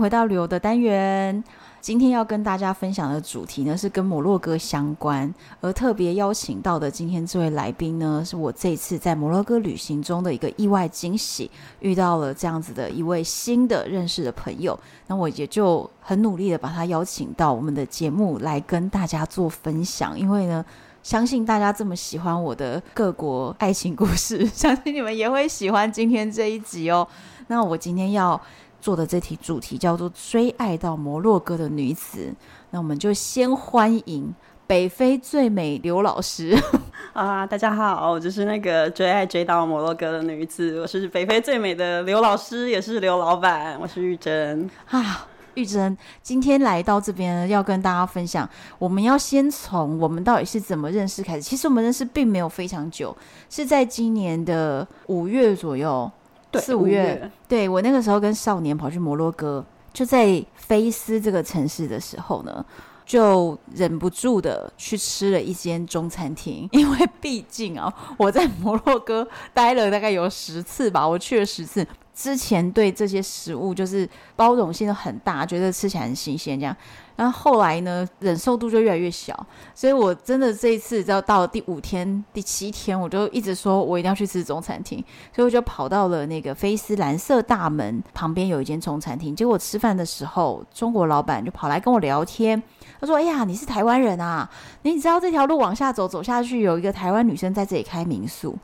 回到旅游的单元。今天要跟大家分享的主题呢，是跟摩洛哥相关，而特别邀请到的今天这位来宾呢，是我这次在摩洛哥旅行中的一个意外惊喜，遇到了这样子的一位新的认识的朋友。那我也就很努力的把他邀请到我们的节目来跟大家做分享，因为呢，相信大家这么喜欢我的各国爱情故事，相信你们也会喜欢今天这一集哦。那我今天要。做的这题主题叫做“追爱到摩洛哥的女子”，那我们就先欢迎北非最美刘老师 啊！大家好，我就是那个追爱追到摩洛哥的女子，我是北非最美的刘老师，也是刘老板，我是玉珍啊。玉珍今天来到这边要跟大家分享，我们要先从我们到底是怎么认识开始。其实我们认识并没有非常久，是在今年的五月左右。四五月，月对，我那个时候跟少年跑去摩洛哥，就在菲斯这个城市的时候呢，就忍不住的去吃了一间中餐厅，因为毕竟啊，我在摩洛哥待了大概有十次吧，我去了十次。之前对这些食物就是包容性都很大，觉得吃起来很新鲜这样，然后后来呢，忍受度就越来越小，所以我真的这一次，到到第五天、第七天，我就一直说我一定要去吃中餐厅，所以我就跑到了那个菲斯蓝色大门旁边有一间中餐厅，结果吃饭的时候，中国老板就跑来跟我聊天，他说：“哎呀，你是台湾人啊？你知道这条路往下走，走下去有一个台湾女生在这里开民宿。”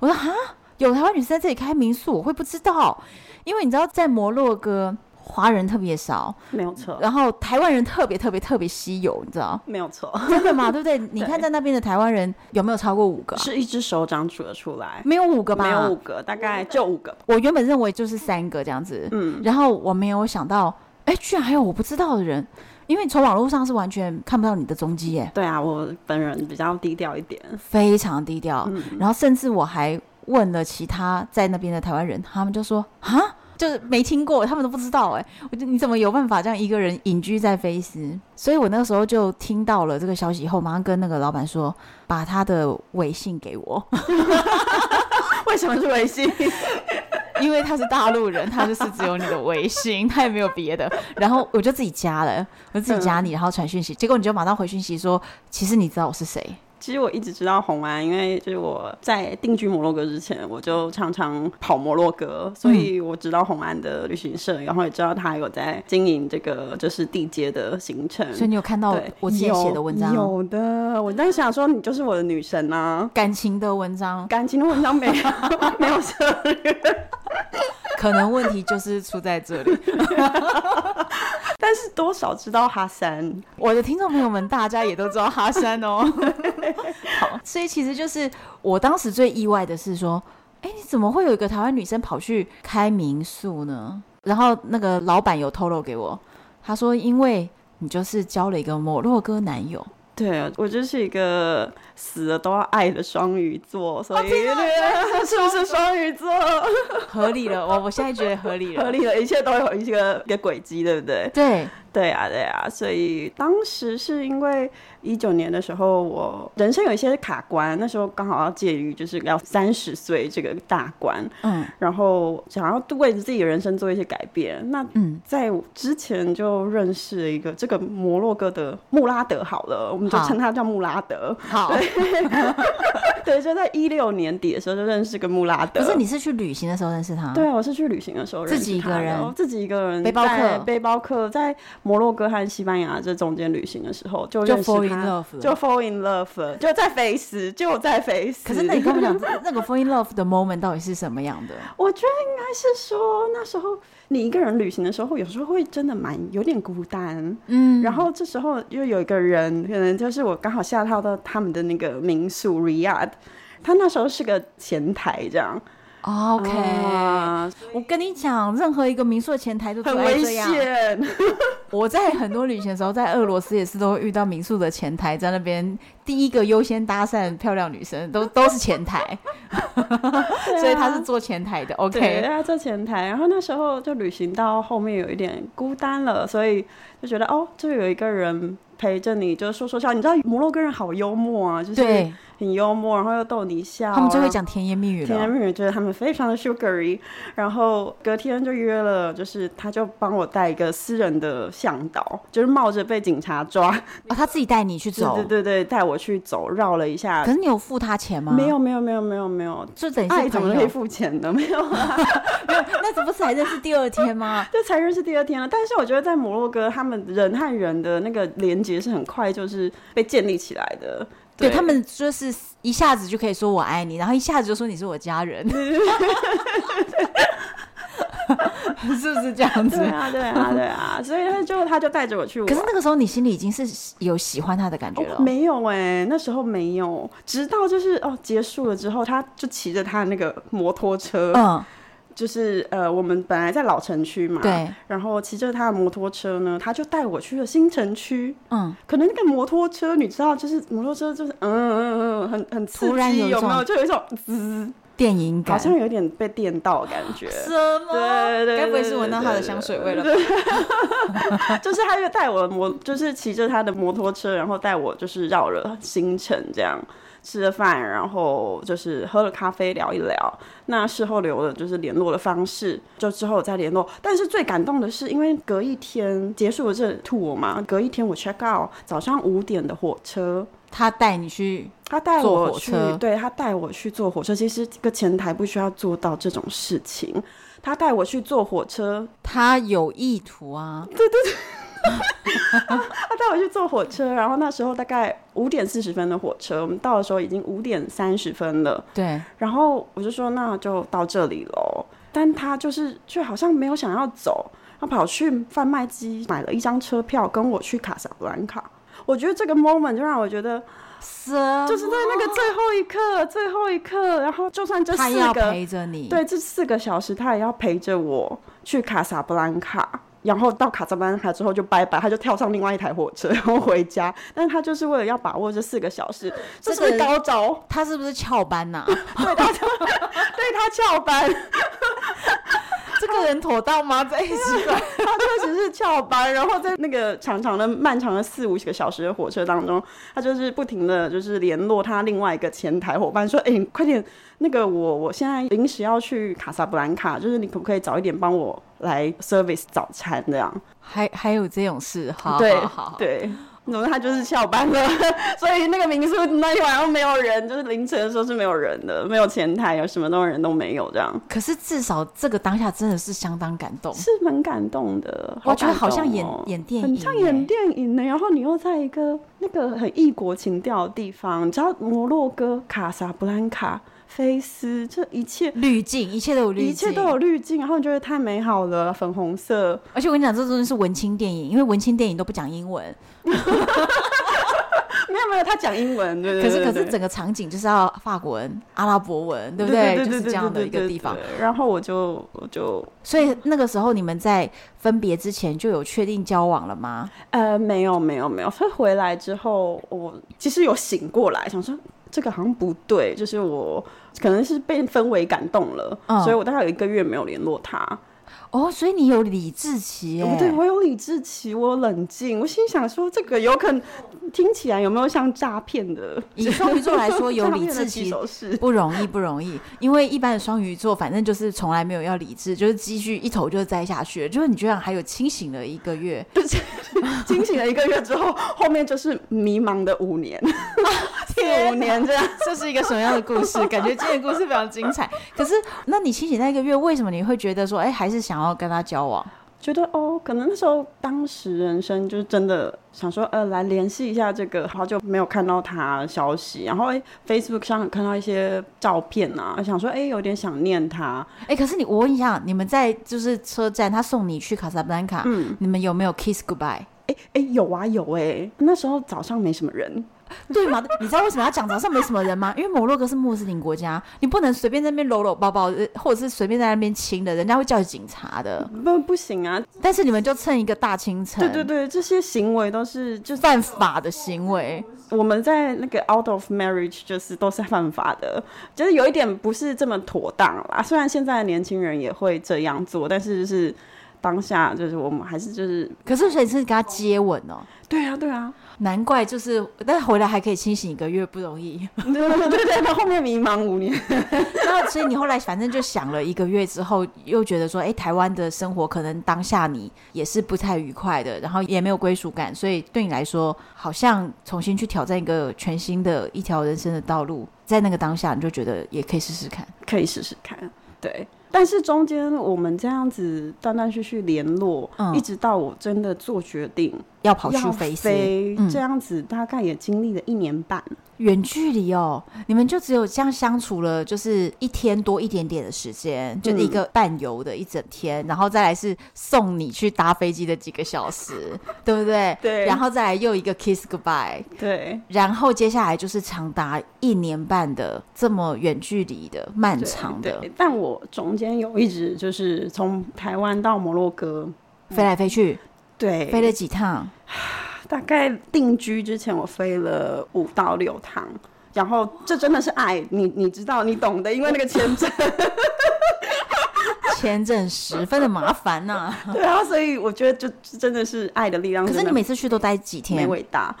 我说：“哈。”有台湾女生在这里开民宿，我会不知道，因为你知道，在摩洛哥华人特别少，没有错。然后台湾人特别特别特别稀有，你知道？没有错，真的吗？对不对？你看在那边的台湾人有没有超过五个？是一只手掌数得出来，没有五个吧？没有五个，大概就五个。我原本认为就是三个这样子，嗯。然后我没有想到，哎，居然还有我不知道的人，因为从网络上是完全看不到你的踪迹耶。对啊，我本人比较低调一点，非常低调。嗯。然后甚至我还。问了其他在那边的台湾人，他们就说啊，就是没听过，他们都不知道哎。我就你怎么有办法这样一个人隐居在菲斯？所以我那个时候就听到了这个消息以后，马上跟那个老板说，把他的微信给我。为什么是微信？因为他是大陆人，他就是只有你的微信，他也没有别的。然后我就自己加了，我自己加你，然后传讯息，结果你就马上回讯息说，其实你知道我是谁。其实我一直知道红安，因为就是我在定居摩洛哥之前，我就常常跑摩洛哥，所以我知道红安的旅行社，然后也知道他有在经营这个就是地接的行程。所以你有看到我之前写的文章？有，有的，我当时想说你就是我的女神啊，感情的文章，感情的文章没有 没有涉猎，可能问题就是出在这里。但是多少知道哈山，我的听众朋友们，大家也都知道哈山哦。好，所以其实就是我当时最意外的是说，哎，你怎么会有一个台湾女生跑去开民宿呢？然后那个老板有透露给我，他说，因为你就是交了一个摩洛哥男友。对，我就是一个死了都要爱的双鱼座，所以对，是不是双鱼座？合理了，我我现在觉得合理了，合理了，一切都有一个一个轨迹，对不对？对。对啊，对啊，所以当时是因为一九年的时候，我人生有一些卡关，那时候刚好要介于就是要三十岁这个大关，嗯，然后想要为自己的人生做一些改变。那嗯，在之前就认识了一个这个摩洛哥的穆拉德，好了，我们就称他叫穆拉德。好，对，对，就在一六年底的时候就认识个穆拉德。不是你是去旅行的时候认识他？对，我是去旅行的时候认识他，自己一个人，自己一个人，背包客，背包客在。摩洛哥和西班牙这中间旅行的时候，就认识他，就 fall in love，就 fall in love，就在菲斯，就在菲斯。可是那你跟我讲，那个 fall in love 的 moment 到底是什么样的？我觉得应该是说那时候。你一个人旅行的时候，有时候会真的蛮有点孤单，嗯，然后这时候又有一个人，可能就是我刚好下套到他们的那个民宿 Riyadh，他那时候是个前台这样。OK，、uh, 我跟你讲，任何一个民宿的前台都很危险。我在很多旅行的时候，在俄罗斯也是都会遇到民宿的前台在那边，第一个优先搭讪漂亮女生都都是前台，啊、所以他是做前台的。OK，对，他做前台。然后那时候就旅行到后面有一点孤单了，所以就觉得哦，就有一个人陪着你，就是说说笑。你知道摩洛哥人好幽默啊，就是。对很幽默，然后又逗你笑，他们就会讲甜言蜜语。甜言蜜语觉得他们非常的 sugary。然后隔天就约了，就是他就帮我带一个私人的向导，就是冒着被警察抓啊、哦，他自己带你去走，对对对，带我去走，绕了一下。可是你有付他钱吗？没有没有没有没有没有，就等于爱怎么可以付钱的？没有啊，没有，那这不是才认识第二天吗？就才认识第二天了。但是我觉得在摩洛哥，他们人和人的那个连接是很快，就是被建立起来的。对，对他们就是一下子就可以说我爱你，然后一下子就说你是我家人，是不是这样子？对啊，对啊，对啊，所以他就他就带着我去玩。可是那个时候你心里已经是有喜欢他的感觉了？哦、没有哎、欸，那时候没有，直到就是哦结束了之后，他就骑着他的那个摩托车，嗯。就是呃，我们本来在老城区嘛，对，然后骑着他的摩托车呢，他就带我去了新城区。嗯，可能那个摩托车，你知道，就是摩托车，就是嗯嗯嗯，很很刺激，突然有，有没有？就有一种滋电影感，好像有点被电到的感觉。什么？对对，该不会是闻到他的香水味了吧？就是他又带我摩，就是骑着他的摩托车，然后带我就是绕了新城这样。吃了饭，然后就是喝了咖啡，聊一聊。那事后留的就是联络的方式，就之后再联络。但是最感动的是，因为隔一天结束了这 tour 嘛，隔一天我 check out，早上五点的火车，他带你去，他带我去，对，他带我去坐火车。其实这个前台不需要做到这种事情，他带我去坐火车，他有意图啊，对对对。他带我去坐火车，然后那时候大概五点四十分的火车，我们到的时候已经五点三十分了。对，然后我就说那就到这里喽。但他就是却好像没有想要走，他跑去贩卖机买了一张车票跟我去卡萨布兰卡。我觉得这个 moment 就让我觉得，就是在那个最后一刻，最后一刻，然后就算这四个陪着你，对，这四个小时他也要陪着我去卡萨布兰卡。然后到卡萨布兰卡之后就拜拜，他就跳上另外一台火车，然后回家。但是他就是为了要把握这四个小时，这是不是高招？他是不是翘班呐、啊？对，他对他翘班。这个人妥当吗？在一起，他确实是翘班。然后在那个长长的、漫长的四五个小时的火车当中，他就是不停的就是联络他另外一个前台伙伴，说：“哎，快点，那个我我现在临时要去卡萨布兰卡，就是你可不可以早一点帮我？”来 service 早餐这样，还还有这种事，好，对，对，然后他就是下班了，所以那个民宿那一晚上没有人，就是凌晨的时候是没有人的，没有前台，有什么东西人都没有这样。可是至少这个当下真的是相当感动，是蛮感动的，我觉得好像演演电影，很像演电影呢。然后你又在一个那个很异国情调的地方，你知道摩洛哥卡萨布兰卡。菲斯这一切滤镜一切都有滤一切都有滤镜然后你觉得太美好了粉红色。而且我跟你讲这真的是文青电影因为文青电影都不讲英文。没有没有他讲英文对可是可是整个场景就是要法国文阿拉伯文对不对？就是这样的一个地方。然后我就我就所以那个时候你们在分别之前就有确定交往了吗？呃没有没有没有。所以回来之后我其实有醒过来想说这个好像不对，就是我。可能是被氛围感动了，嗯，所以我大概有一个月没有联络他。哦，所以你有理智期耶？对，我有理智期，我有冷静。我心想说，这个有可能听起来有没有像诈骗的？以双鱼座来说，有理智期不容易，不容易。因为一般的双鱼座，反正就是从来没有要理智，就是继续一头就栽下去。就是你居然还有清醒了一个月，就是清醒了一个月之后，后面就是迷茫的五年，五年这样，这是一个什么样的故事？感觉今天的故事非常精彩。可是，那你清醒那一个月，为什么你会觉得说，哎，还是想要？然后跟他交往，觉得哦，可能那时候当时人生就是真的想说，呃，来联系一下这个，好久没有看到他消息，然后哎，Facebook 上看到一些照片啊，想说哎，有点想念他，哎，可是你我问一下，你们在就是车站，他送你去卡萨布兰卡，嗯，你们有没有 kiss goodbye？哎哎，有啊有哎，那时候早上没什么人。对嘛？你知道为什么要讲早上没什么人吗？因为摩洛哥是穆斯林国家，你不能随便在那边搂搂抱抱，或者是随便在那边亲的，人家会叫警察的。不，不行啊！但是你们就趁一个大清晨，对对对，这些行为都是就是犯法的行为。我们在那个 out of marriage 就是都是犯法的，就是有一点不是这么妥当啦。虽然现在的年轻人也会这样做，但是就是当下就是我们还是就是，可是谁是跟他接吻哦？对啊，对啊。难怪就是，但是回来还可以清醒一个月不容易。对 对对，他后面迷茫五年。那所以你后来反正就想了一个月之后，又觉得说，哎、欸，台湾的生活可能当下你也是不太愉快的，然后也没有归属感，所以对你来说，好像重新去挑战一个全新的一条人生的道路，在那个当下你就觉得也可以试试看，可以试试看，对。但是中间我们这样子断断续续联络，嗯，一直到我真的做决定要跑去飞，飞，嗯，这样子大概也经历了一年半。远距离哦，你们就只有这样相处了，就是一天多一点点的时间，就是一个伴游的一整天，然后再来是送你去搭飞机的几个小时，对不对？对，然后再来又一个 kiss goodbye，对，然后接下来就是长达一年半的这么远距离的漫长的，但我中间有一直就是从台湾到摩洛哥飞来飞去，对，飞了几趟。大概定居之前，我飞了五到六趟，然后这真的是爱你，你知道，你懂的，因为那个签证，签证十分的麻烦呐、啊。对啊，所以我觉得就真的是爱的力量。可是你每次去都待几天？没伟大。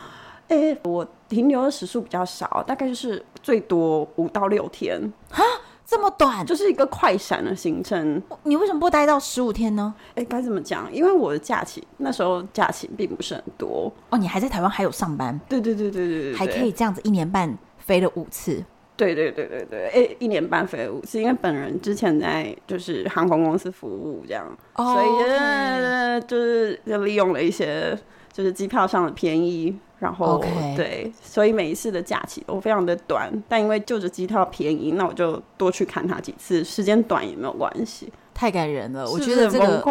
哎、欸，我停留的时数比较少，大概就是最多五到六天。哈？这么短，就是一个快闪的行程。你为什么不待到十五天呢？哎，该怎么讲？因为我的假期那时候假期并不是很多哦。你还在台湾还有上班？对对对对对对，还可以这样子一年半飞了五次。对对对对对，哎，一年半飞了五次，因为本人之前在就是航空公司服务这样，哦、所以.就是就利用了一些就是机票上的便宜。然后.对，所以每一次的假期都非常的短，但因为就着机票便宜，那我就多去看他几次，时间短也没有关系。太感人了，我觉得这个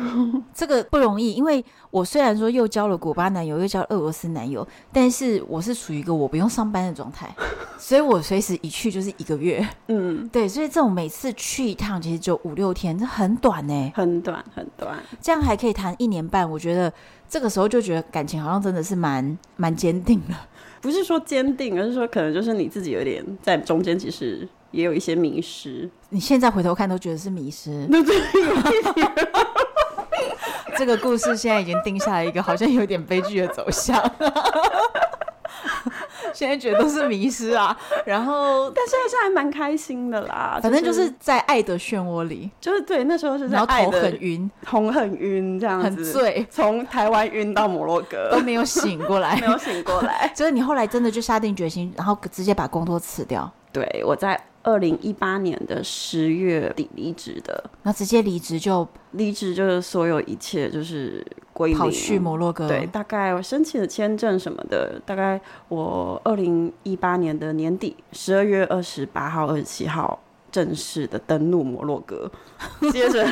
这个不容易，因为我虽然说又交了古巴男友，又交了俄罗斯男友，但是我是属于一个我不用上班的状态，所以我随时一去就是一个月。嗯，对，所以这种每次去一趟其实就五六天，这很短呢，很短很短，这样还可以谈一年半，我觉得。这个时候就觉得感情好像真的是蛮蛮坚定的，不是说坚定，而是说可能就是你自己有点在中间，其实也有一些迷失。你现在回头看都觉得是迷失。这个故事现在已经定下了一个好像有点悲剧的走向。现在觉得都是迷失啊，然后但是还是还蛮开心的啦。反正就是在爱的漩涡里，就是对那时候是在爱的，头很晕，头很晕这样子，很醉，从台湾晕到摩洛哥都没有醒过来，没有醒过来。所以你后来真的就下定决心，然后直接把工作辞掉。对，我在二零一八年的十月底离职的，那直接离职就离职，就是所有一切就是归零，跑去摩洛哥。对，大概我申请的签证什么的，大概我二零一八年的年底十二月二十八号、二十七号正式的登陆摩洛哥，接着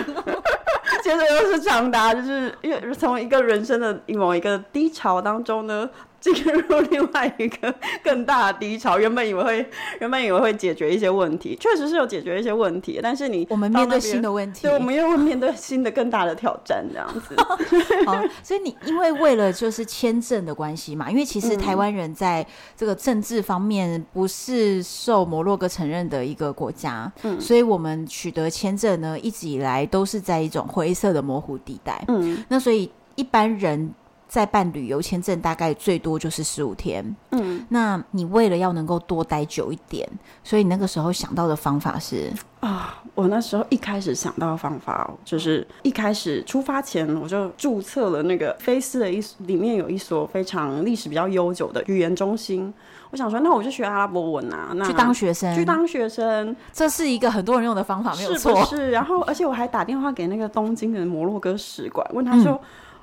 接着又是长达就是因为从一个人生的某一个低潮当中呢。进入另外一个更大的低潮，原本以为会，原本以为会解决一些问题，确实是有解决一些问题，但是你我们面对新的问题，对，我们又会面对新的更大的挑战，这样子。好，所以你因为为了就是签证的关系嘛，因为其实台湾人在这个政治方面不是受摩洛哥承认的一个国家，嗯，所以我们取得签证呢，一直以来都是在一种灰色的模糊地带，嗯，那所以一般人。在办旅游签证，大概最多就是十五天。嗯，那你为了要能够多待久一点，所以你那个时候想到的方法是啊，我那时候一开始想到的方法就是一开始出发前我就注册了那个菲斯的一里面有一所非常历史比较悠久的语言中心。我想说，那我就学阿拉伯文啊，那去当学生，去当学生，这是一个很多人用的方法，没有错。是 不是？然后，而且我还打电话给那个东京的摩洛哥使馆，问他说。嗯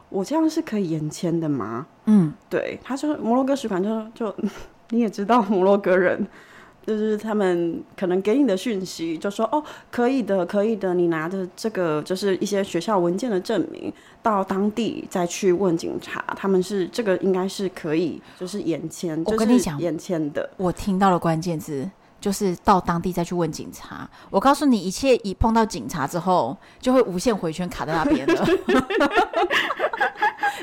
我这样是可以延签的吗？嗯，对，他说摩洛哥使馆就就 你也知道摩洛哥人就是他们可能给你的讯息，就说哦，可以的，可以的，你拿着这个就是一些学校文件的证明，到当地再去问警察，他们是这个应该是可以，就是延签。我跟你讲，延签的，我听到了关键字。就是到当地再去问警察。我告诉你，一切一碰到警察之后，就会无限回圈卡在那边的。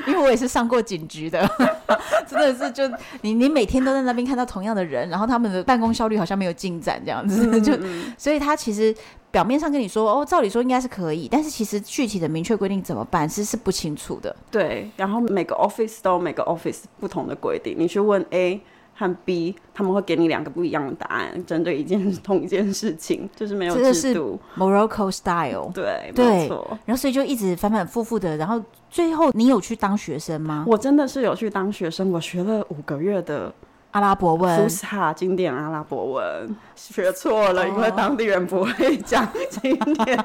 因为我也是上过警局的，真的是就你你每天都在那边看到同样的人，然后他们的办公效率好像没有进展这样子，就所以他其实表面上跟你说哦，照理说应该是可以，但是其实具体的明确规定怎么办，其实是不清楚的。对，然后每个 office 都有每个 office 不同的规定，你去问 A。和 B，他们会给你两个不一样的答案，针对一件同一件事情，就是没有制度。Morocco style，对对，没错。然后所以就一直反反复复的，然后最后你有去当学生吗？我真的是有去当学生，我学了五个月的阿拉伯文，福斯哈经典阿拉伯文，学错了，因为当地人不会讲经典。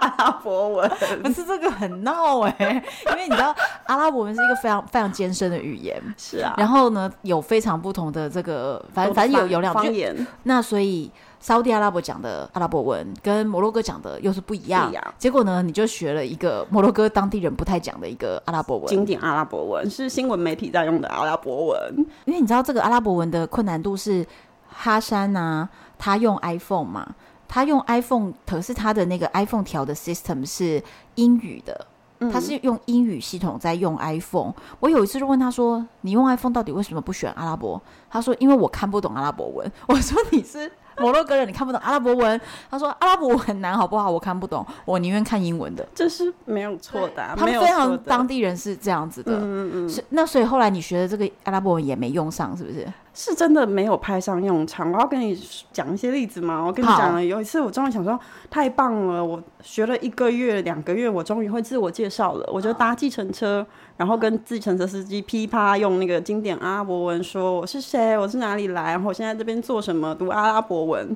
阿拉伯文，不是这个很闹哎、欸，因为你知道阿拉伯文是一个非常非常艰深的语言，是啊。然后呢，有非常不同的这个，反正反正有有两方言。那所以沙地阿拉伯讲的阿拉伯文跟摩洛哥讲的又是不一样。不一样。结果呢，你就学了一个摩洛哥当地人不太讲的一个阿拉伯文，经典阿拉伯文是新闻媒体在用的阿拉伯文。因为你知道这个阿拉伯文的困难度是哈山啊，他用 iPhone 嘛。他用 iPhone，可是他的那个 iPhone 调的 system 是英语的，他是用英语系统在用 iPhone。我有一次就问他说：“你用 iPhone 到底为什么不选阿拉伯？”他说：“因为我看不懂阿拉伯文。”我说：“你是？”摩洛哥人，你看不懂阿拉伯文？他说阿拉伯文很难，好不好？我看不懂，我宁愿看英文的。这是没有错的、啊，他们非常当地人是这样子的。嗯嗯嗯。是那所以后来你学的这个阿拉伯文也没用上，是不是？是真的没有派上用场。我要跟你讲一些例子吗？我跟你讲了，有一次我终于想说太棒了，我学了一个月、两个月，我终于会自我介绍了。我就搭计程车。然后跟计程车司机噼啪用那个经典阿拉伯文说，我是谁，我是哪里来，然后我现在这边做什么，读阿拉伯文。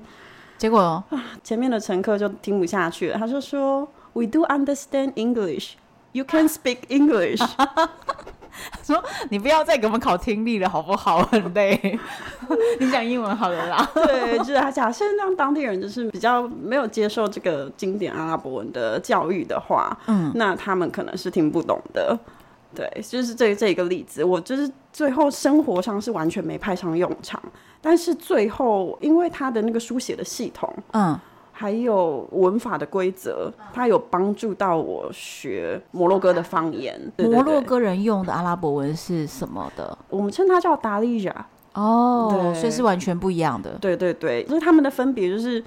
结果啊，前面的乘客就听不下去了，他就说：“We do understand English. You can speak English。” 说你不要再给我们考听力了，好不好？很累。你讲英文好了啦。对，就是他假设让当地人就是比较没有接受这个经典阿拉伯文的教育的话，嗯，那他们可能是听不懂的。对，就是这这一个例子，我就是最后生活上是完全没派上用场，但是最后因为他的那个书写的系统，嗯，还有文法的规则，它有帮助到我学摩洛哥的方言。对对对，摩洛哥人用的阿拉伯文是什么的？我们称它叫达利亚。哦，对，所以是完全不一样的。对对对，就是他们的分别就是。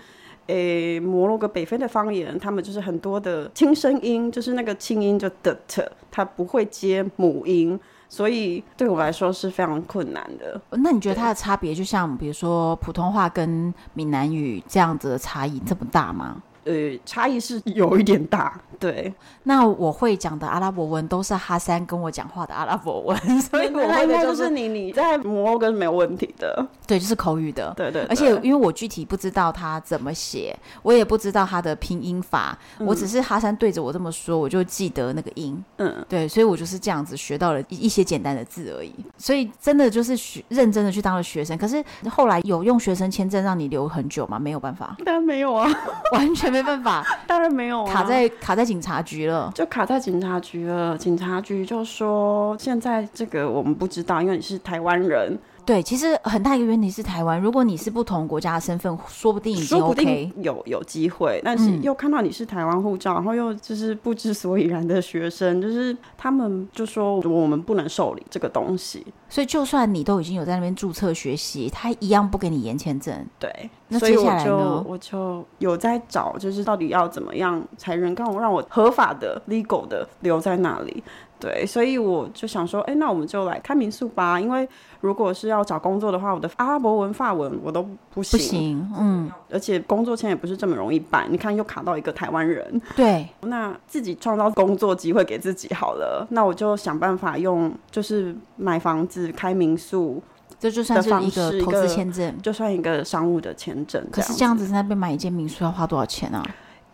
诶，摩洛哥北非的方言，他们就是很多的轻声音，就是那个轻音就的特，它不会接母音，所以对我来说是非常困难的。那你觉得它的差别，就像比如说普通话跟闽南语这样子的差异这么大吗？呃，差异是有一点大，对。那我会讲的阿拉伯文都是哈三跟我讲话的阿拉伯文，所以我会的就是你你在摩洛哥是没有问题的，对，就是口语的，对，对对。而且因为我具体不知道他怎么写，我也不知道他的拼音法，嗯、我只是哈三对着我这么说，我就记得那个音，嗯，对，所以我就是这样子学到了一一些简单的字而已。所以真的就是学认真的去当了学生，可是后来有用学生签证让你留很久吗？没有办法，当然没有啊，完全没。没办法，当然没有啊，卡在卡在警察局了，就卡在警察局了。警察局就说，现在这个我们不知道，因为你是台湾人。对，其实很大一个原题是台湾，如果你是不同国家的身份，说不定已经 OK，说不定有有机会，但是又看到你是台湾护照，然后又就是不知所以然的学生，就是他们就说我们不能受理这个东西，所以就算你都已经有在那边注册学习，他一样不给你延签证。对，那接下来呢？我就有在找，就是到底要怎么样才能够让我合法的 legal 的留在那里。对，所以我就想说，哎，那我们就来开民宿吧。因为如果是要找工作的话，我的阿拉伯文、法文我都不行。不行，嗯。而且工作签也不是这么容易办。你看，又卡到一个台湾人。对。那自己创造工作机会给自己好了。那我就想办法用，就是买房子、开民宿，这就算是一个投资签证，就算一个商务的签证。可是这样子在那边买一间民宿要花多少钱啊？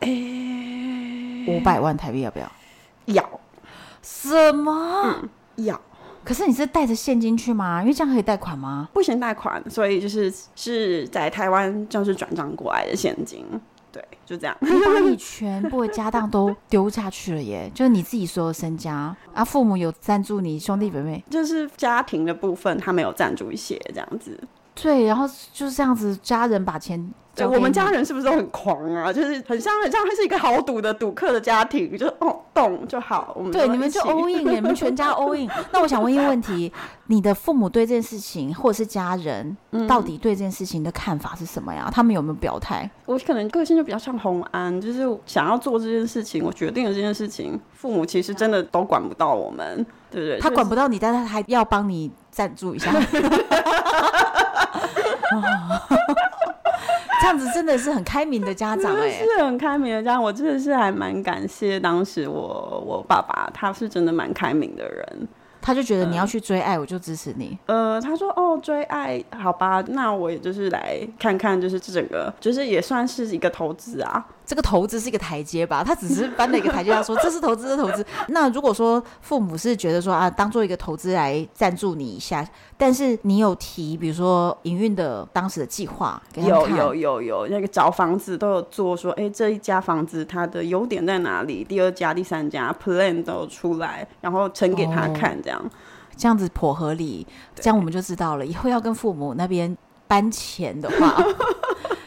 哎，五百万台币要不要？要。什么？嗯、要可是你是带着现金去吗？因为这样可以贷款吗？不行贷款，所以就是是在台湾就是转账过来的现金。对，就这样。你把你全部的家当都丢下去了耶，就是你自己所有身家啊。父母有赞助你兄弟姐妹，就是家庭的部分，他没有赞助一些这样子。对，然后就是这样子，家人把钱。对，我们家人是不是都很狂啊？就是很像很像，他是一个豪赌的赌客的家庭，就是哦动就好。我们对，你们就 all in，你们全家 all in。那我想问一个问题：你的父母对这件事情，或者是家人，到底对这件事情的看法是什么呀？他们有没有表态？我可能个性就比较像红安，就是想要做这件事情，我决定了这件事情，父母其实真的都管不到我们，对不对？他管不到你，但是他还要帮你赞助一下。这样子真的是很开明的家长哎、欸，是很开明的家长。我真的是还蛮感谢当时我我爸爸，他是真的蛮开明的人。他就觉得你要去追爱，我就支持你。呃，他说哦，追爱，好吧，那我也就是来看看，就是这整个，就是也算是一个投资啊。这个投资是一个台阶吧，他只是搬了一个台阶，他说这是投资的投资。那如果说父母是觉得说啊，当做一个投资来赞助你一下，但是你有提，比如说营运的当时的计划，有有有有那个找房子都有做，说哎，这一家房子它的优点在哪里？第二家、第三家 plan 都有出来，然后呈给他看，这样、哦、这样子颇合理，这样我们就知道了，以后要跟父母那边搬钱的话。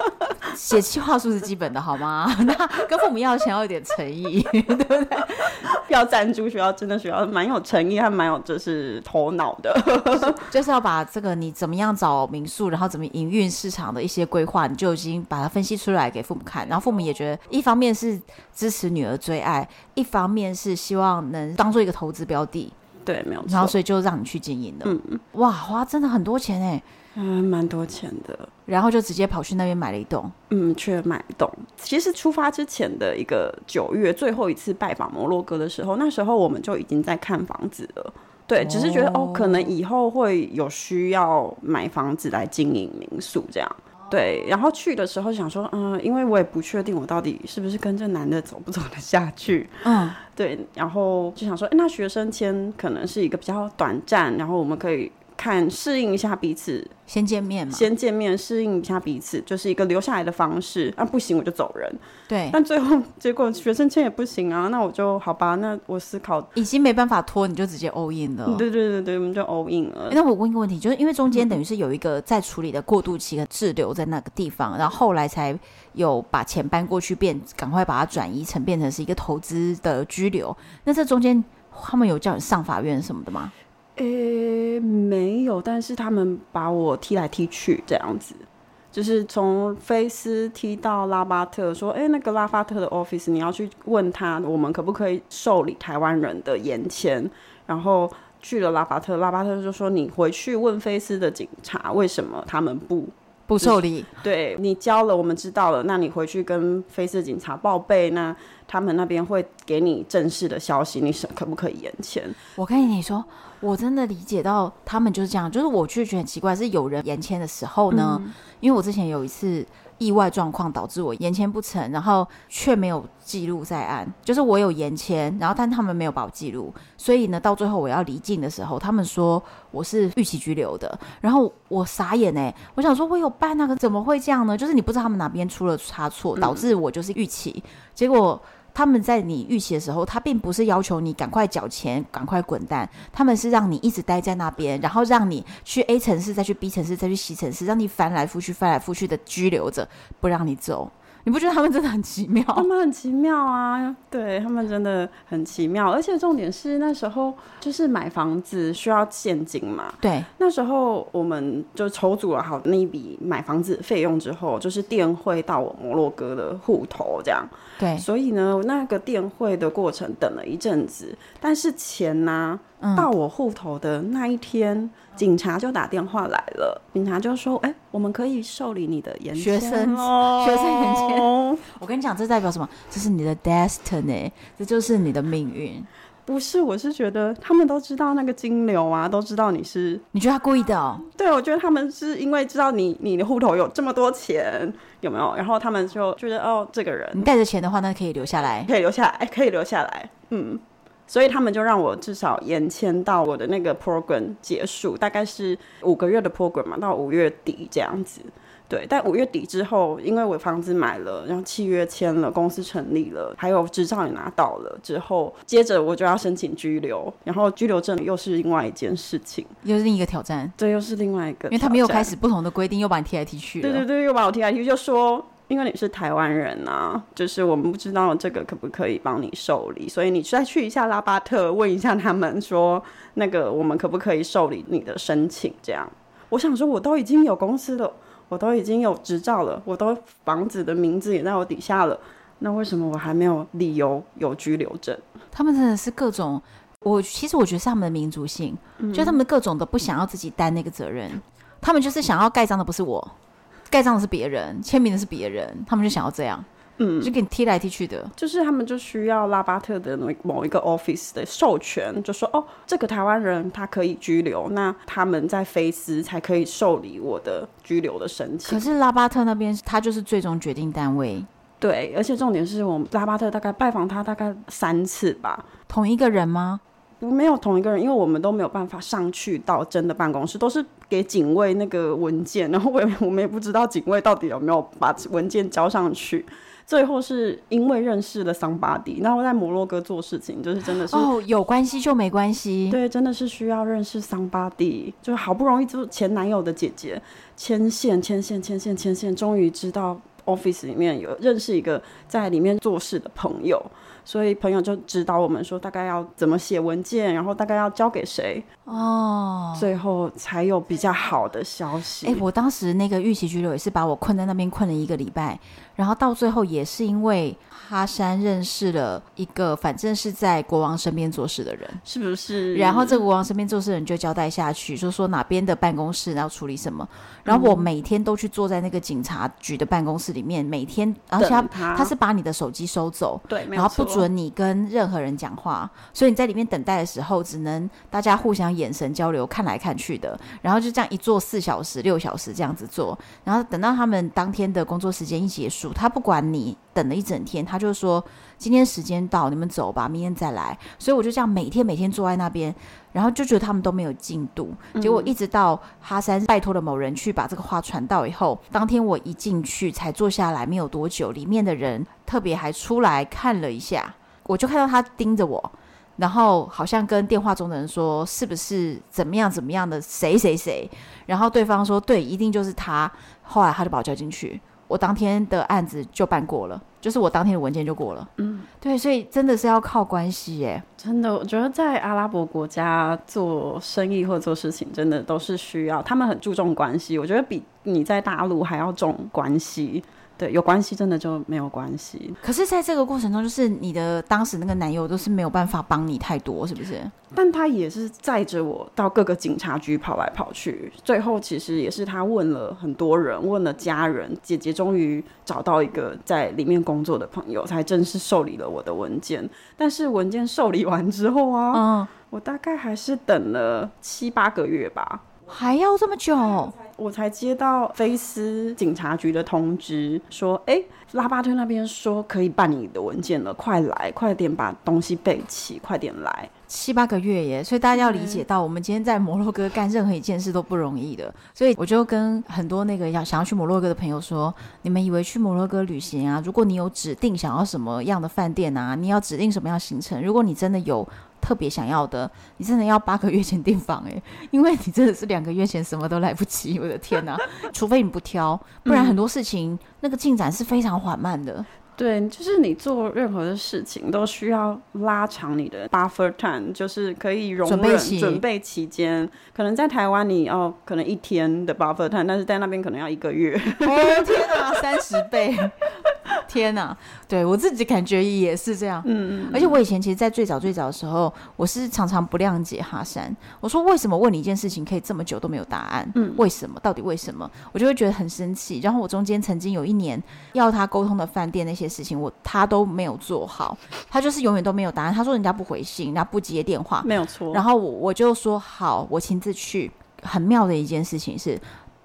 写计划书是基本的，好吗？那跟父母要钱要有点诚意，对不对？要赞助学校，真的学校蛮有诚意，还蛮有就是头脑的，就是要把这个你怎么样找民宿，然后怎么营运市场的一些规划，你就已经把它分析出来给父母看，然后父母也觉得，一方面是支持女儿追爱，一方面是希望能当做一个投资标的，对，没有错。然后所以就让你去经营的，嗯嗯，哇，花真的很多钱哎。嗯，蛮多钱的，然后就直接跑去那边买了一栋。嗯，去买一栋。其实出发之前的一个九月，最后一次拜访摩洛哥的时候，那时候我们就已经在看房子了。对，只是觉得哦，哦，可能以后会有需要买房子来经营民宿这样。对，然后去的时候想说，嗯，因为我也不确定我到底是不是跟这男的走不走得下去。嗯，对，然后就想说，那学生签可能是一个比较短暂，然后我们可以。看适应一下彼此，先见面嘛，先见面适应一下彼此，就是一个留下来的方式。啊，不行我就走人。对，但最后结果学生签也不行啊，那我就好吧，那我思考已经没办法拖，你就直接 all in 了。对对对对，我们就 all in 了。那我问一个问题，就是因为中间等于是有一个在处理的过渡期和滞留在那个地方，然后后来才有把钱搬过去变，赶快把它转移成变成是一个投资的居留。那这中间他们有叫你上法院什么的吗？诶、欸，没有，但是他们把我踢来踢去，这样子，就是从菲斯踢到拉巴特，说，诶、欸，那个拉巴特的 office，你要去问他，我们可不可以受理台湾人的延签？然后去了拉巴特，拉巴特就说，你回去问菲斯的警察，为什么他们不不受理？对，你交了，我们知道了，那你回去跟菲斯警察报备，那他们那边会给你正式的消息，你是可不可以延签？我跟你说。我真的理解到他们就是这样，就是我就觉得很奇怪，是有人延签的时候呢，嗯、因为我之前有一次意外状况导致我延签不成，然后却没有记录在案，就是我有延签，然后但他们没有把我记录，所以呢，到最后我要离境的时候，他们说我是逾期拘留的，然后我傻眼哎、欸，我想说我有办那个怎么会这样呢？就是你不知道他们哪边出了差错，导致我就是逾期，嗯、结果。他们在你预期的时候，他并不是要求你赶快缴钱、赶快滚蛋，他们是让你一直待在那边，然后让你去 A 城市，再去 B 城市，再去 C 城市，让你翻来覆去、翻来覆去的拘留着，不让你走。你不觉得他们真的很奇妙？他们很奇妙啊，对，他们真的很奇妙。而且重点是那时候就是买房子需要现金嘛，对。那时候我们就筹组了好那一笔买房子费用之后，就是电汇到我摩洛哥的户头这样。对。所以呢，那个电汇的过程等了一阵子，但是钱呢、啊？到我户头的那一天，嗯、警察就打电话来了。警察就说：“哎、欸，我们可以受理你的延签，学生学生延签。我跟你讲，这代表什么？这是你的 destiny，这就是你的命运。不是，我是觉得他们都知道那个金流啊，都知道你是。你觉得他故意的哦？对，我觉得他们是因为知道你你的户头有这么多钱，有没有？然后他们就觉得哦，这个人你带着钱的话，那可以留下来，可以留下来，可以留下来。嗯。”所以他们就让我至少延签到我的那个 program 结束，大概是五个月的 program 嘛，到五月底这样子。对，但五月底之后，因为我房子买了，然后契约签了，公司成立了，还有执照也拿到了之后，接着我就要申请居留，然后居留证又是另外一件事情，又是另一个挑战。对，又是另外一个，因为他们又开始不同的规定，又把你踢来踢去。对对对，又把我踢来踢去，就说因为你是台湾人啊，就是我们不知道这个可不可以帮你受理，所以你再去一下拉巴特，问一下他们说那个我们可不可以受理你的申请？这样，我想说，我都已经有公司了。我都已经有执照了，我都房子的名字也在我底下了，那为什么我还没有理由有居留证？他们真的是各种，我其实我觉得是他们的民族性，嗯、就他们各种都不想要自己担那个责任，他们就是想要盖章的不是我，盖章的是别人，签名的是别人，他们就想要这样。嗯，就给你踢来踢去的，就是他们就需要拉巴特的某一个 office 的授权，就说哦，这个台湾人他可以拘留，那他们在菲斯才可以受理我的拘留的申请。可是拉巴特那边他就是最终决定单位，对，而且重点是我们拉巴特大概拜访他大概三次吧，同一个人吗？不，没有同一个人，因为我们都没有办法上去到真的办公室，都是给警卫那个文件，然后我我们也不知道警卫到底有没有把文件交上去。最后是因为认识了桑巴迪，然后在摩洛哥做事情，就是真的是哦，有关系就没关系，对，真的是需要认识桑巴迪，就是好不容易就前男友的姐姐牵线牵线牵线牵线，终于知道 office 里面有认识一个在里面做事的朋友。所以朋友就指导我们说，大概要怎么写文件，然后大概要交给谁哦，最后才有比较好的消息。哎、欸，我当时那个预期拘留也是把我困在那边困了一个礼拜，然后到最后也是因为哈山认识了一个反正是在国王身边做事的人，是不是？然后这个国王身边做事的人就交代下去，就说哪边的办公室要处理什么，然后我每天都去坐在那个警察局的办公室里面，每天，而且他他，他是把你的手机收走，对，然后不。准你跟任何人讲话，所以你在里面等待的时候，只能大家互相眼神交流，看来看去的，然后就这样一坐四小时、六小时这样子做，然后等到他们当天的工作时间一结束，他不管你等了一整天，他就说今天时间到，你们走吧，明天再来。所以我就这样每天每天坐在那边，然后就觉得他们都没有进度，结果一直到哈山拜托了某人去把这个话传到以后，当天我一进去才坐下来，没有多久，里面的人。特别还出来看了一下，我就看到他盯着我，然后好像跟电话中的人说是不是怎么样怎么样的谁谁谁，然后对方说对，一定就是他。后来他就把我叫进去，我当天的案子就办过了，就是我当天的文件就过了。嗯，对，所以真的是要靠关系耶，真的，我觉得在阿拉伯国家做生意或做事情，真的都是需要，他们很注重关系，我觉得比你在大陆还要重关系。对，有关系真的就没有关系。可是，在这个过程中，就是你的当时那个男友都是没有办法帮你太多，是不是？但他也是载着我到各个警察局跑来跑去。最后，其实也是他问了很多人，问了家人，姐姐终于找到一个在里面工作的朋友，才正式受理了我的文件。但是文件受理完之后啊，嗯，我大概还是等了七八个月吧。还要这么久？我才接到菲斯警察局的通知，说，哎，拉巴特那边说可以办你的文件了，快来，快点把东西备齐，快点来。七八个月耶，所以大家要理解到，我们今天在摩洛哥干任何一件事都不容易的。所以我就跟很多那个要想要去摩洛哥的朋友说，你们以为去摩洛哥旅行啊，如果你有指定想要什么样的饭店啊，你要指定什么样行程，如果你真的有。特别想要的，你真的要八个月前订房哎，因为你真的是两个月前什么都来不及，我的天哪！除非你不挑，不然很多事情、嗯、那个进展是非常缓慢的。对，就是你做任何的事情都需要拉长你的 buffer time，就是可以容忍准备期，间。可能在台湾你要可能一天的 buffer time，但是在那边可能要一个月。哦天哪，三十倍！天呐，对我自己感觉也是这样，嗯嗯，而且我以前其实，在最早最早的时候，我是常常不谅解哈山。我说为什么问你一件事情可以这么久都没有答案？嗯，为什么？到底为什么？我就会觉得很生气。然后我中间曾经有一年要他沟通的饭店那些事情，我他都没有做好，他就是永远都没有答案。他说人家不回信，人家不接电话，没有错。然后我我就说好，我亲自去。很妙的一件事情是。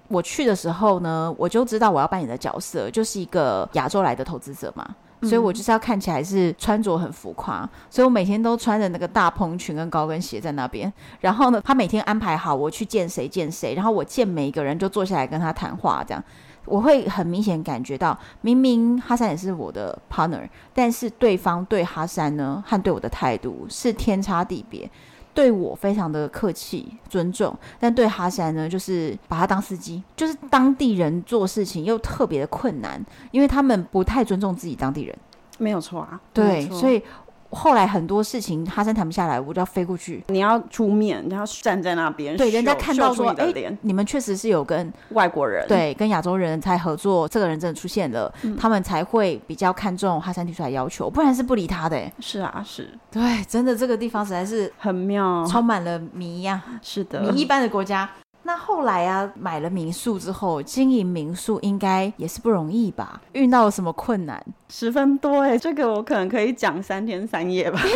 我去的时候呢，我就知道我要扮演的角色就是一个亚洲来的投资者嘛。所以我就是要看起来是穿着很浮夸，所以我每天都穿着那个大蓬裙跟高跟鞋在那边。然后呢，他每天安排好我去见谁见谁，然后我见每一个人就坐下来跟他谈话，这样我会很明显感觉到，明明哈山也是我的 partner，但是对方对哈山呢和对我的态度是天差地别。对我非常的客气尊重，但对哈山呢，就是把他当司机，就是当地人做事情又特别的困难，因为他们不太尊重自己当地人。没有错啊，对，所以。后来很多事情哈森谈不下来，我就要飞过去。你要出面，你要站在那边，对，人家看到说，哎、欸，你们确实是有跟外国人，对，跟亚洲人才合作，这个人真的出现了，嗯、他们才会比较看重哈森提出来要求，不然是不理他的。是啊，是，对，真的这个地方实在是很妙，充满了谜呀。是的，谜一般的国家。那后来啊，买了民宿之后，经营民宿应该也是不容易吧？遇到了什么困难？十分多哎，这个我可能可以讲三天三夜吧。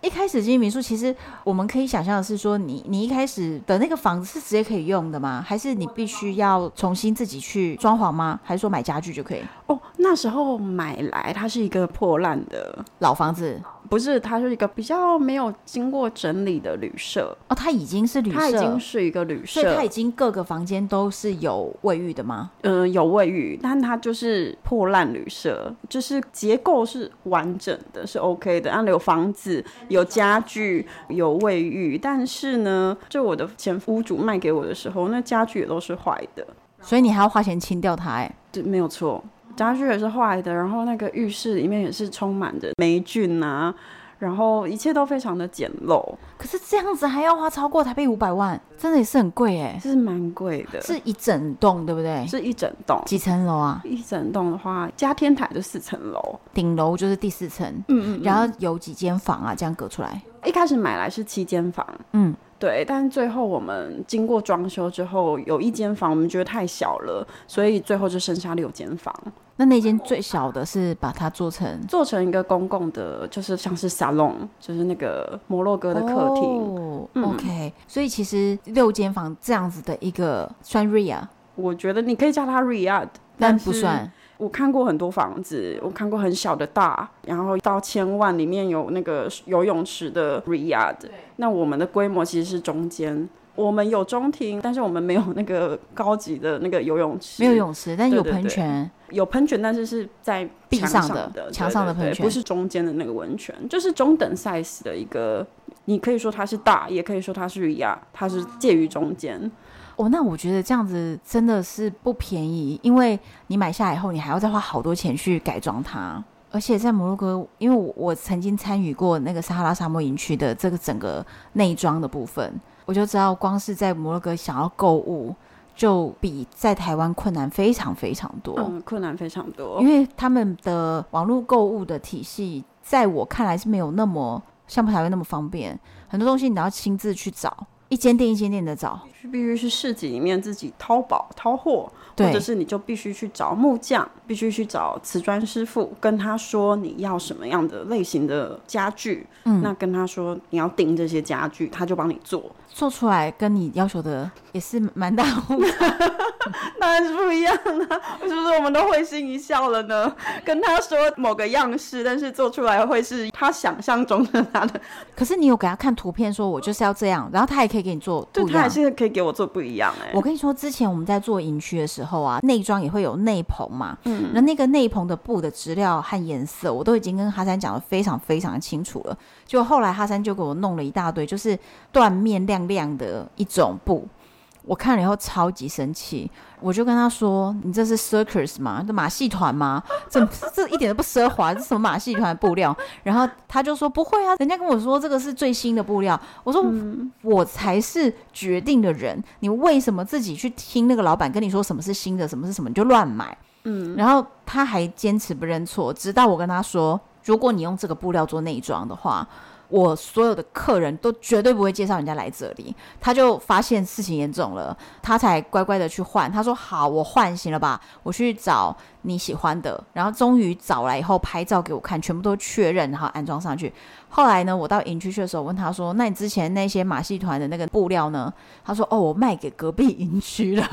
一开始经营民宿，其实我们可以想象的是说你，你你一开始的那个房子是直接可以用的吗？还是你必须要重新自己去装潢吗？还是说买家具就可以？哦，那时候买来它是一个破烂的老房子。不是，它是一个比较没有经过整理的旅社哦。它已经是旅社，它已经是一个旅社，所以它已经各个房间都是有卫浴的吗？嗯、呃，有卫浴，但它就是破烂旅社，就是结构是完整的，是 OK 的。然后有房子、有家具、有卫浴，但是呢，就我的前屋主卖给我的时候，那家具也都是坏的，所以你还要花钱清掉它。哎，对，没有错。家具也是坏的，然后那个浴室里面也是充满着霉菌啊，然后一切都非常的简陋。可是这样子还要花超过台币五百万，真的也是很贵哎，是蛮贵的。是一整栋对不对？是一整栋。几层楼啊？一整栋的话，加天台就四层楼，顶楼就是第四层。嗯，嗯嗯。然后有几间房啊？这样隔出来？一开始买来是七间房。嗯。对，但是最后我们经过装修之后，有一间房我们觉得太小了，所以最后就剩下六间房。那那间最小的是把它做成做成一个公共的，就是像是沙龙，就是那个摩洛哥的客厅。哦嗯、OK，所以其实六间房这样子的一个算 RIA，我觉得你可以叫它 RIA，但不算。我看过很多房子，我看过很小的大，然后到千万里面有那个游泳池的 Riyadh。那我们的规模其实是中间，我们有中庭，但是我们没有那个高级的那个游泳池。没有泳池，但有喷泉。对对对，有喷泉，但是是在壁上的墙上的喷泉，不是中间的那个温泉，就是中等 size 的一个。你可以说它是大，也可以说它是 Riyadh，它是介于中间。哦，那我觉得这样子真的是不便宜，因为你买下来以后，你还要再花好多钱去改装它。而且在摩洛哥，因为我，我曾经参与过那个撒哈拉沙漠营区的这个整个内装的部分，我就知道光是在摩洛哥想要购物，就比在台湾困难非常非常多。嗯，困难非常多，因为他们的网络购物的体系，在我看来是没有那么像台湾那么方便，很多东西你都要亲自去找。一间店一间店的找，是必须是市集里面自己淘宝淘货，或者是你就必须去找木匠，必须去找瓷砖师傅，跟他说你要什么样的类型的家具，嗯，那跟他说你要订这些家具，他就帮你做。做出来跟你要求的也是蛮大误差，当然是不一样的。是不是我们都会心一笑了呢？跟他说某个样式，但是做出来会是他想象中的他的。可是你有给他看图片，说我就是要这样，然后他也可以给你做对，他还是可以给我做不一样哎、欸。我跟你说，之前我们在做营区的时候啊，内装也会有内棚嘛，嗯，那那个内棚的布的质料和颜色，我都已经跟哈山讲的非常非常的清楚了。就后来哈山就给我弄了一大堆，就是缎面亮亮的一种布，我看了以后超级生气，我就跟他说：“你这是 circus 吗？这马戏团吗？这这一点都不奢华，这是什么马戏团布料？”然后他就说：“不会啊，人家跟我说这个是最新的布料。”我说：“嗯、我才是决定的人，你为什么自己去听那个老板跟你说什么是新的，什么是什么你就乱买？”嗯，然后他还坚持不认错，直到我跟他说。如果你用这个布料做内装的话，我所有的客人都绝对不会介绍人家来这里。他就发现事情严重了，他才乖乖的去换。他说：“好，我换行了吧？我去找你喜欢的。”然后终于找来以后拍照给我看，全部都确认，然后安装上去。后来呢，我到营区去的时候问他说：“那你之前那些马戏团的那个布料呢？”他说：“哦，我卖给隔壁营区了。”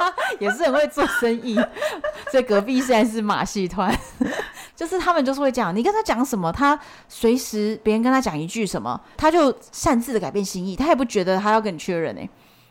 也是很会做生意，所以隔壁现在是马戏团，就是他们就是会这样，你跟他讲什么，他随时别人跟他讲一句什么，他就擅自的改变心意，他也不觉得他要跟你确认呢、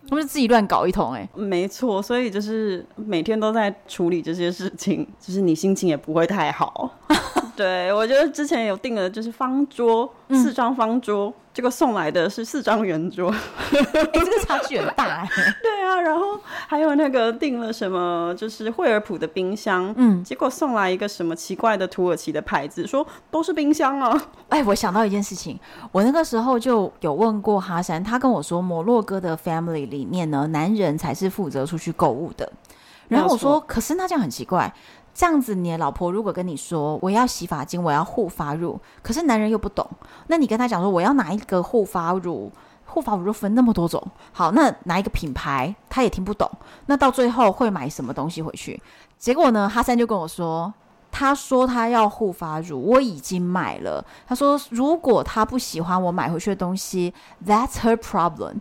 他们就自己乱搞一通哎、没错，所以就是每天都在处理这些事情，就是你心情也不会太好。对，我觉得之前有订了，就是方桌、四张方桌，结果送来的是四张圆桌，哎、欸，这个差距很大哎、欸。对啊，然后还有那个订了什么，就是惠而浦的冰箱，嗯，结果送来一个什么奇怪的土耳其的牌子，说都是冰箱啊。哎，我想到一件事情，我那个时候就有问过哈山，他跟我说，摩洛哥的 family 里面呢，男人才是负责出去购物的。然后我说，可是那这样很奇怪。这样子，你的老婆如果跟你说我要洗发精，我要护发乳，可是男人又不懂，那你跟他讲说我要哪一个护发乳，护发乳又分那么多种，好，那哪一个品牌他也听不懂，那到最后会买什么东西回去？结果呢，哈三就跟我说，他说他要护发乳，我已经买了，他说如果他不喜欢我买回去的东西，That's her problem。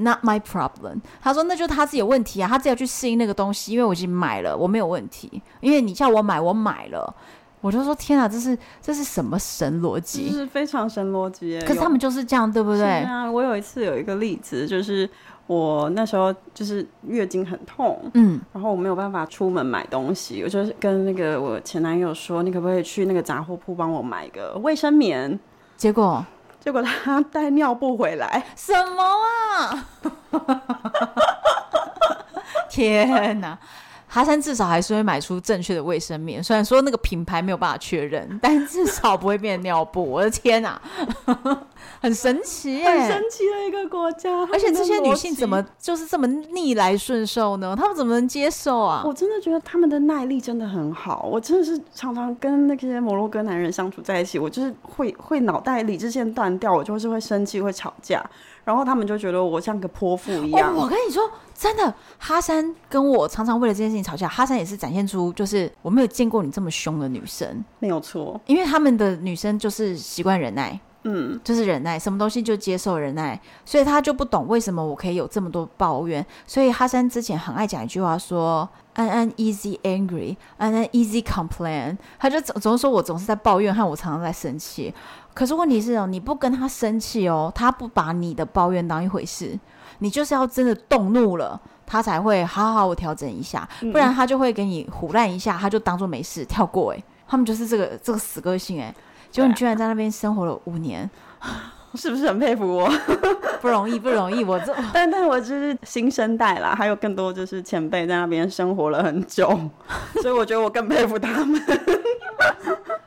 Not my problem。他说：“那就是他自己有问题啊，他自己要去适应那个东西。因为我已经买了，我没有问题。因为你叫我买，我买了。我就说：天啊，这是这是什么神逻辑？是非常神逻辑。可是他们就是这样，对不对？啊，我有一次有一个例子，就是我那时候就是月经很痛，嗯，然后我没有办法出门买东西，我就跟那个我前男友说：你可不可以去那个杂货铺帮我买一个卫生棉？结果。”结果他带尿布回来，什么啊？天哪！哈山至少还是会买出正确的卫生棉，虽然说那个品牌没有办法确认，但至少不会变成尿布。我的天哪，很神奇耶！很神奇的一个国家，而且这些女性怎么就是这么逆来顺受呢？她们怎么能接受啊？我真的觉得他们的耐力真的很好。我真的是常常跟那些摩洛哥男人相处在一起，我就是会会脑袋理智线断掉，我就是会生气，会吵架。然后他们就觉得我像个泼妇一样。哦。我跟你说，真的，哈山跟我常常为了这件事情吵架。哈山也是展现出，就是我没有见过你这么凶的女生，没有错。因为他们的女生就是习惯忍耐，嗯，就是忍耐，什么东西就接受忍耐，所以他就不懂为什么我可以有这么多抱怨。所以哈山之前很爱讲一句话，说安安 easy angry，安安 easy complain，他就总总是说我总是在抱怨，和我常常在生气。可是问题是哦，你不跟他生气哦，他不把你的抱怨当一回事，你就是要真的动怒了，他才会好好我调整一下，不然他就会给你胡乱一下，他就当做没事跳过。哎，他们就是这个这个死个性哎，结果你居然在那边生活了五年，是不是很佩服我？不容易不容易，我这 但但我就是新生代啦，还有更多就是前辈在那边生活了很久，所以我觉得我更佩服他们。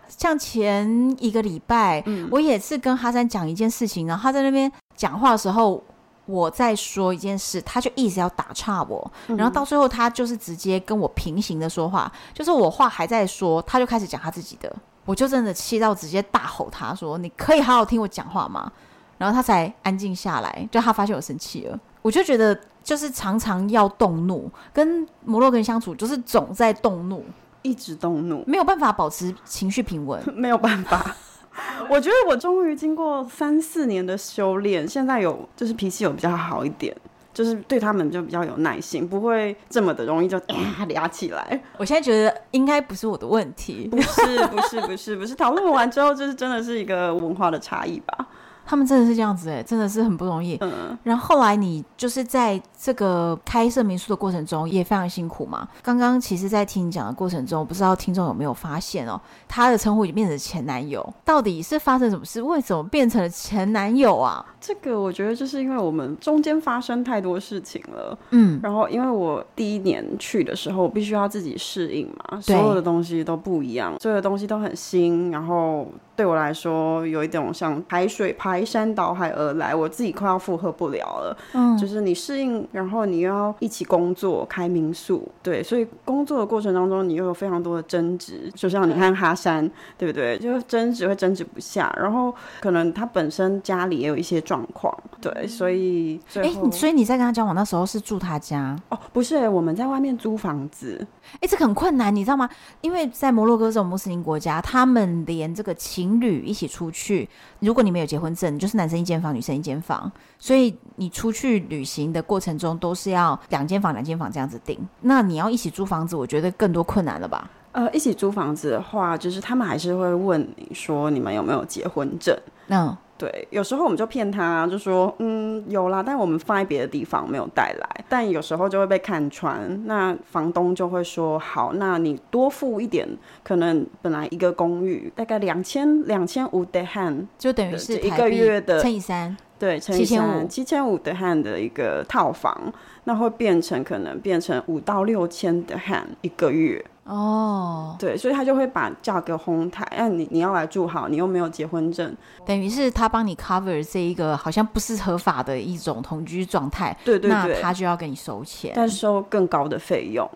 像前一个礼拜，嗯，我也是跟哈山讲一件事情，然后他在那边讲话的时候，我在说一件事，他就一直要打岔我，然后到最后他就是直接跟我平行的说话，就是我话还在说，他就开始讲他自己的，我就真的气到直接大吼他说：“你可以好好听我讲话吗？”然后他才安静下来，就他发现我生气了，我就觉得就是常常要动怒，跟摩洛哥人相处就是总在动怒。一直动怒，没有办法保持情绪平稳，没有办法。我觉得我终于经过三四年的修炼，现在有就是脾气有比较好一点，就是对他们就比较有耐心，不会这么的容易就 哒哒起来。我现在觉得应该不是我的问题，不是不是不是不是。讨论完之后，就是真的是一个文化的差异吧。他们真的是这样子哎、欸，真的是很不容易。嗯，然后后来你就是在这个开设民宿的过程中也非常辛苦嘛。刚刚其实，在听你讲的过程中，不知道听众有没有发现哦，他的称呼已经变成前男友，到底是发生什么事？为什么变成了前男友啊？这个我觉得就是因为我们中间发生太多事情了。嗯，然后因为我第一年去的时候，我必须要自己适应嘛，所有的东西都不一样，所有的东西都很新，然后。对我来说，有一种像海水排山倒海而来，我自己快要负荷不了了。嗯，就是你适应，然后你又要一起工作开民宿，对，所以工作的过程当中，你又有非常多的争执，就像你看哈山，对不对？就争执会争执不下，然后可能他本身家里也有一些状况，对，所以哎，所以你在跟他交往那时候是住他家？哦，不是，我们在外面租房子。哎，这个很困难，你知道吗？因为在摩洛哥这种穆斯林国家，他们连这个情侣一起出去，如果你没有结婚证，就是男生一间房，女生一间房，所以你出去旅行的过程中都是要两间房、两间房这样子订。那你要一起租房子，我觉得更多困难了吧？呃，一起租房子的话，就是他们还是会问你说你们有没有结婚证？嗯。对，有时候我们就骗他，就说嗯有啦，但我们放在别的地方没有带来。但有时候就会被看穿，那房东就会说好，那你多付一点，可能本来一个公寓大概两千两千五的汉，就等于是一个月的乘以三，对，乘以三七千五的汉的一个套房，那会变成可能变成五到六千的汉一个月。哦，oh, 对，所以他就会把价格哄抬。那你你要来住好，你又没有结婚证，等于是他帮你 cover 这一个好像不是合法的一种同居状态。对对对，那他就要跟你收钱，但收更高的费用。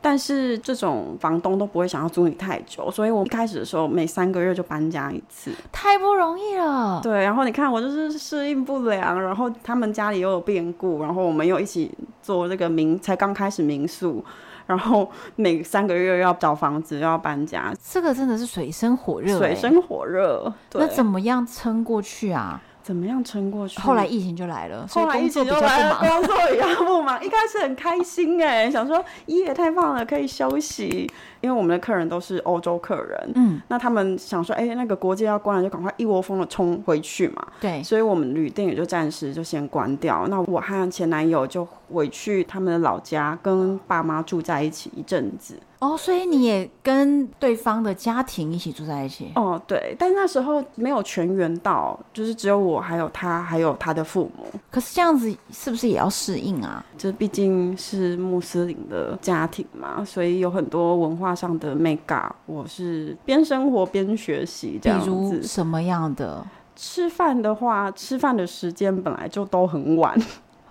但是这种房东都不会想要租你太久，所以我一开始的时候每三个月就搬家一次，太不容易了。对，然后你看我就是适应不良，然后他们家里又有变故，然后我们又一起做这个民，才刚开始民宿。然后每三个月要找房子，又要搬家，这个真的是水深火热，欸，水深火热。那怎么样撑过去啊？怎么样撑过去？后来疫情就来了，后来疫情就来了，工作比较不忙。一开始很开心哎，想说耶，太棒了，可以休息。因为我们的客人都是欧洲客人，嗯，那他们想说，哎，那个国界要关了，就赶快一窝蜂的冲回去嘛。对，所以我们旅店也就暂时就先关掉。那我和前男友就回去他们的老家，跟爸妈住在一起一阵子。哦，所以你也跟对方的家庭一起住在一起？哦，对，但那时候没有全员到，就是只有我，还有他，还有他的父母。可是这样子是不是也要适应啊？这毕竟是穆斯林的家庭嘛，所以有很多文化上的 mega，，我是边生活边学习这样子。比如什么样的？吃饭的话，吃饭的时间本来就都很晚。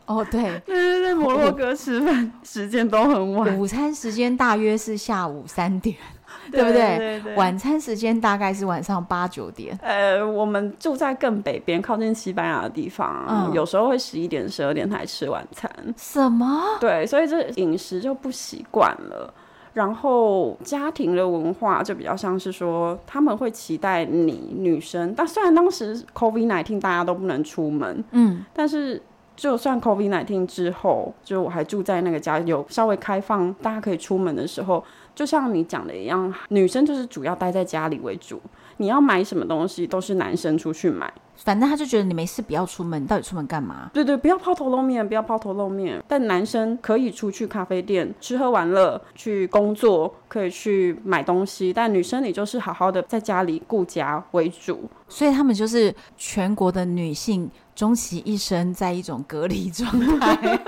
哦，对，对对对，摩洛哥吃饭时间都很晚，午餐时间大约是下午三点，对不对？对对对，晚餐时间大概是晚上八九点。呃，我们住在更北边，靠近西班牙的地方，嗯，有时候会十一点、十二点才吃晚餐。什么？对，所以这饮食就不习惯了。然后家庭的文化就比较像是说，他们会期待你女生，但虽然当时 COVID nineteen 大家都不能出门，嗯，但是。就算 COVID nineteen 之后，就我还住在那个家，有稍微开放，大家可以出门的时候，就像你讲的一样，女生就是主要待在家里为主。你要买什么东西，都是男生出去买。反正他就觉得你没事，不要出门。你到底出门干嘛？对对，不要抛头露面，不要抛头露面。但男生可以出去咖啡店吃喝玩乐，去工作，可以去买东西。但女生你就是好好的在家里顾家为主。所以他们就是全国的女性。终其一生在一种隔离状态，没有，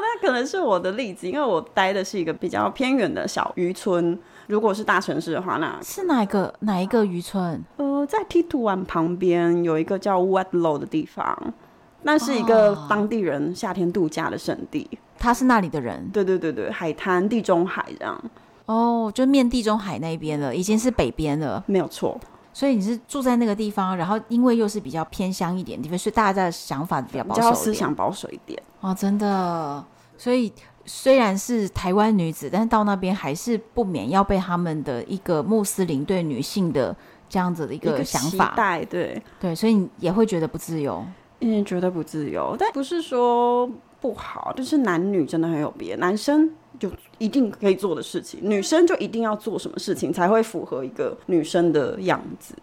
那可能是我的例子，因为我待的是一个比较偏远的小渔村。如果是大城市的话，那是哪一个哪一个渔村？呃，在梯图湾旁边有一个叫 Wetlow 的地方，那是一个当地人夏天度假的圣地。哦，他是那里的人？对对对对，海滩地中海这样。哦，就面地中海那边了，已经是北边了，没有错。所以你是住在那个地方，然后因为又是比较偏乡一点的地方，所以大家的想法比较保守一点，思想保守一点哦，真的。所以虽然是台湾女子，但是到那边还是不免要被他们的一个穆斯林对女性的这样子的一个想法带，对对，所以你也会觉得不自由，嗯，觉得不自由，但不是说不好，就是男女真的很有别，男生。就一定可以做的事情，女生就一定要做什么事情才会符合一个女生的样子，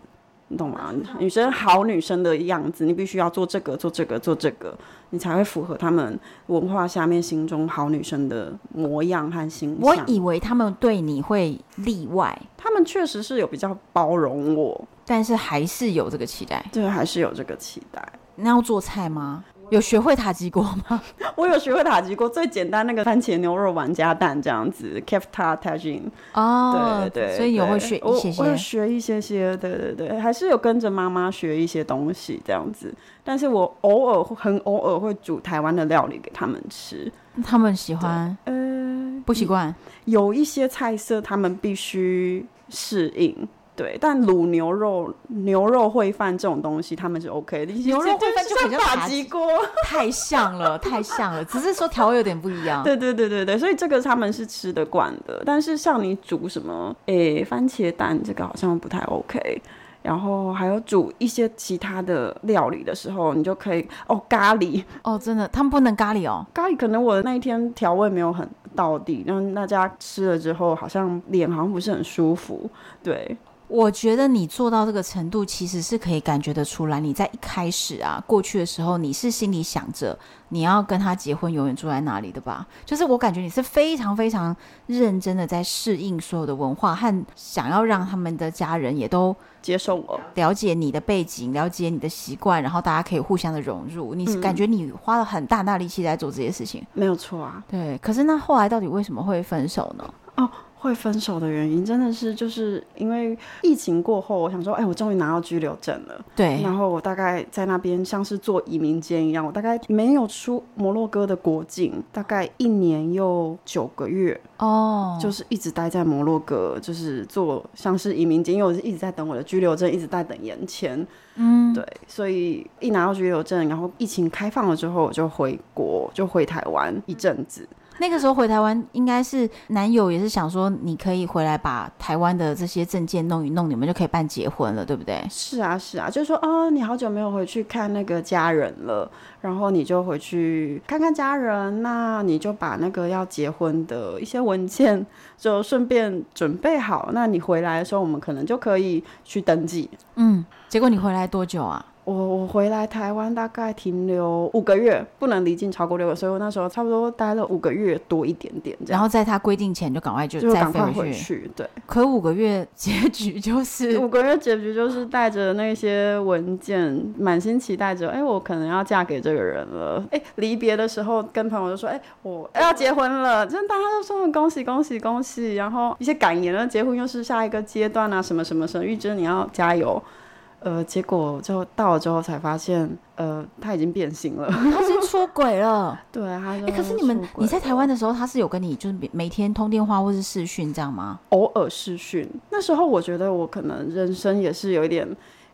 你懂吗？女生好女生的样子，你必须要做这个，做这个，做这个，你才会符合他们文化下面心中好女生的模样和形象。我以为他们对你会例外，他们确实是有比较包容我，但是还是有这个期待。对，还是有这个期待。那要做菜吗？有学会塔吉锅吗？我有学会塔吉锅，最简单那个番茄牛肉丸加蛋这样子，Kefta Tajin。哦，对对对，所以有会学一些些，我有学一些些，对对对，还是有跟着妈妈学一些东西这样子。但是我偶尔很偶尔会煮台湾的料理给他们吃，他们喜欢？呃，不习惯。有一些菜色他们必须适应。对，但卤牛肉、牛肉烩饭这种东西，他们是 OK 的。牛肉烩饭就很像塔吉锅，太像了，太像了，只是说调味有点不一样。对对对对对，所以这个他们是吃得惯的。但是像你煮什么，诶，番茄蛋这个好像不太 OK。然后还有煮一些其他的料理的时候，你就可以哦咖喱哦，真的，他们不能咖喱哦，咖喱可能我那一天调味没有很到底，让大家吃了之后好像脸好像不是很舒服，对。我觉得你做到这个程度，其实是可以感觉得出来。你在一开始啊，过去的时候，你是心里想着你要跟他结婚，永远住在那里的吧？就是我感觉你是非常非常认真的在适应所有的文化，和想要让他们的家人也都接受我，了解你的背景，了解你的习惯，然后大家可以互相的融入。你是感觉你花了很大大力气在做这些事情，没有错啊。对，可是那后来到底为什么会分手呢？哦。会分手的原因真的是就是因为疫情过后，我想说，哎，我终于拿到居留证了。对。然后我大概在那边像是做移民监一样，我大概没有出摩洛哥的国境，大概一年又九个月。哦。就是一直待在摩洛哥，就是做像是移民监，因为我是一直在等我的居留证，一直在等延签。嗯。对。所以一拿到居留证，然后疫情开放了之后，我就回国，就回台湾一阵子。那个时候回台湾，应该是男友也是想说，你可以回来把台湾的这些证件弄一弄，你们就可以办结婚了，对不对？是啊，是啊，就是说，哦，你好久没有回去看那个家人了，然后你就回去看看家人，那你就把那个要结婚的一些文件就顺便准备好，那你回来的时候，我们可能就可以去登记。嗯，结果你回来多久啊？我我回来台湾大概停留五个月，不能离境超过六个，所以我那时候差不多待了五个月多一点点。然后在他规定前就赶快就再飞回去。回去对，可五个月结局就是 五个月结局就是带着那些文件，满心期待着，哎，我可能要嫁给这个人了。哎，离别的时候跟朋友就说，哎，我要结婚了，真的大家都说恭喜恭喜恭喜，然后一些感言，结婚又是下一个阶段啊，什么什么什么，玉珍你要加油。呃，结果就到了之后才发现，呃，他已经变心了，他已经出轨了。对，他说。哎，可是你们你在台湾的时候，他是有跟你就是每天通电话或是视讯这样吗？偶尔视讯。那时候我觉得我可能人生也是有一点。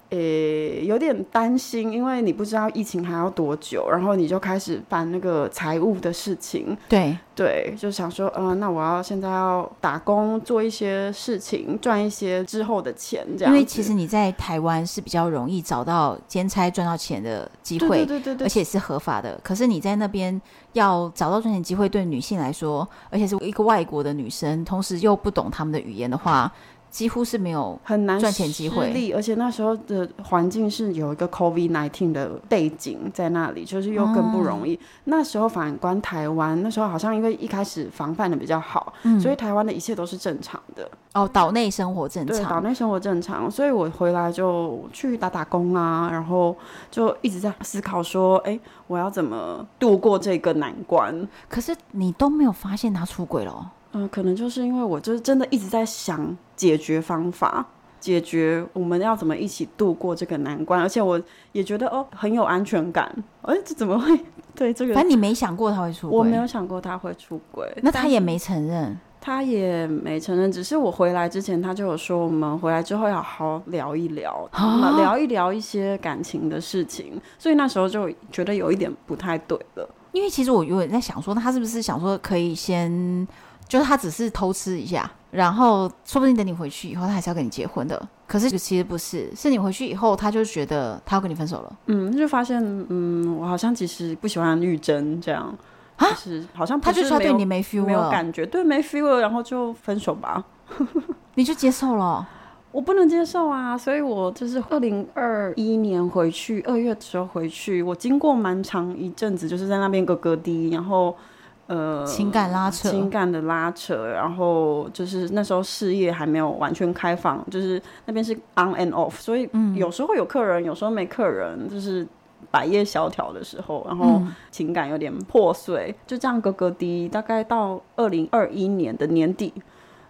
诶、欸，有点担心，因为你不知道疫情还要多久，然后你就开始办那个财务的事情。对对，就想说，嗯、呃，那我要现在要打工做一些事情，赚一些之后的钱，这样。因为其实你在台湾是比较容易找到兼差赚到钱的机会，对对对对对，而且是合法的。可是你在那边要找到赚钱机会，对女性来说，而且是一个外国的女生，同时又不懂他们的语言的话。几乎是没有很难赚钱机会，而且那时候的环境是有一个 COVID nineteen 的背景在那里，就是又更不容易。嗯、那时候反观台湾，那时候好像因为一开始防范的比较好，嗯、所以台湾的一切都是正常的。哦，岛内生活正常，岛内生活正常，所以我回来就去打打工啊，然后就一直在思考说，哎，我要怎么度过这个难关？可是你都没有发现他出轨了哦。嗯、呃，可能就是因为我就是真的一直在想解决方法，解决我们要怎么一起度过这个难关，而且我也觉得哦很有安全感。哎，这怎么会？对这个，反正你没想过他会出轨，我没有想过他会出轨，那他也没承认，他也没承认，只是我回来之前他就有说，我们回来之后要好好聊一聊，哦、聊一聊一些感情的事情，所以那时候就觉得有一点不太对了。因为其实我有点在想说，他是不是想说可以先。就是他只是偷吃一下，然后说不定等你回去以后，他还是要跟你结婚的。可是其实不是，是你回去以后，他就觉得他要跟你分手了。嗯，就发现，嗯，我好像其实不喜欢玉珍这样，啊，就是好像他就是他对你没 feel，没有感觉，对，没 feel 了，然后就分手吧。你就接受了？我不能接受啊，所以我就是二零二一年回去二月的时候回去，我经过蛮长一阵子，就是在那边咯咯滴，然后。呃，情感拉扯，情感的拉扯，然后就是那时候事业还没有完全开放，就是那边是 on and off，所以有时候有客人，有时候没客人，就是百业萧条的时候，然后情感有点破碎，就这样咯咯滴，大概到二零二一年的年底。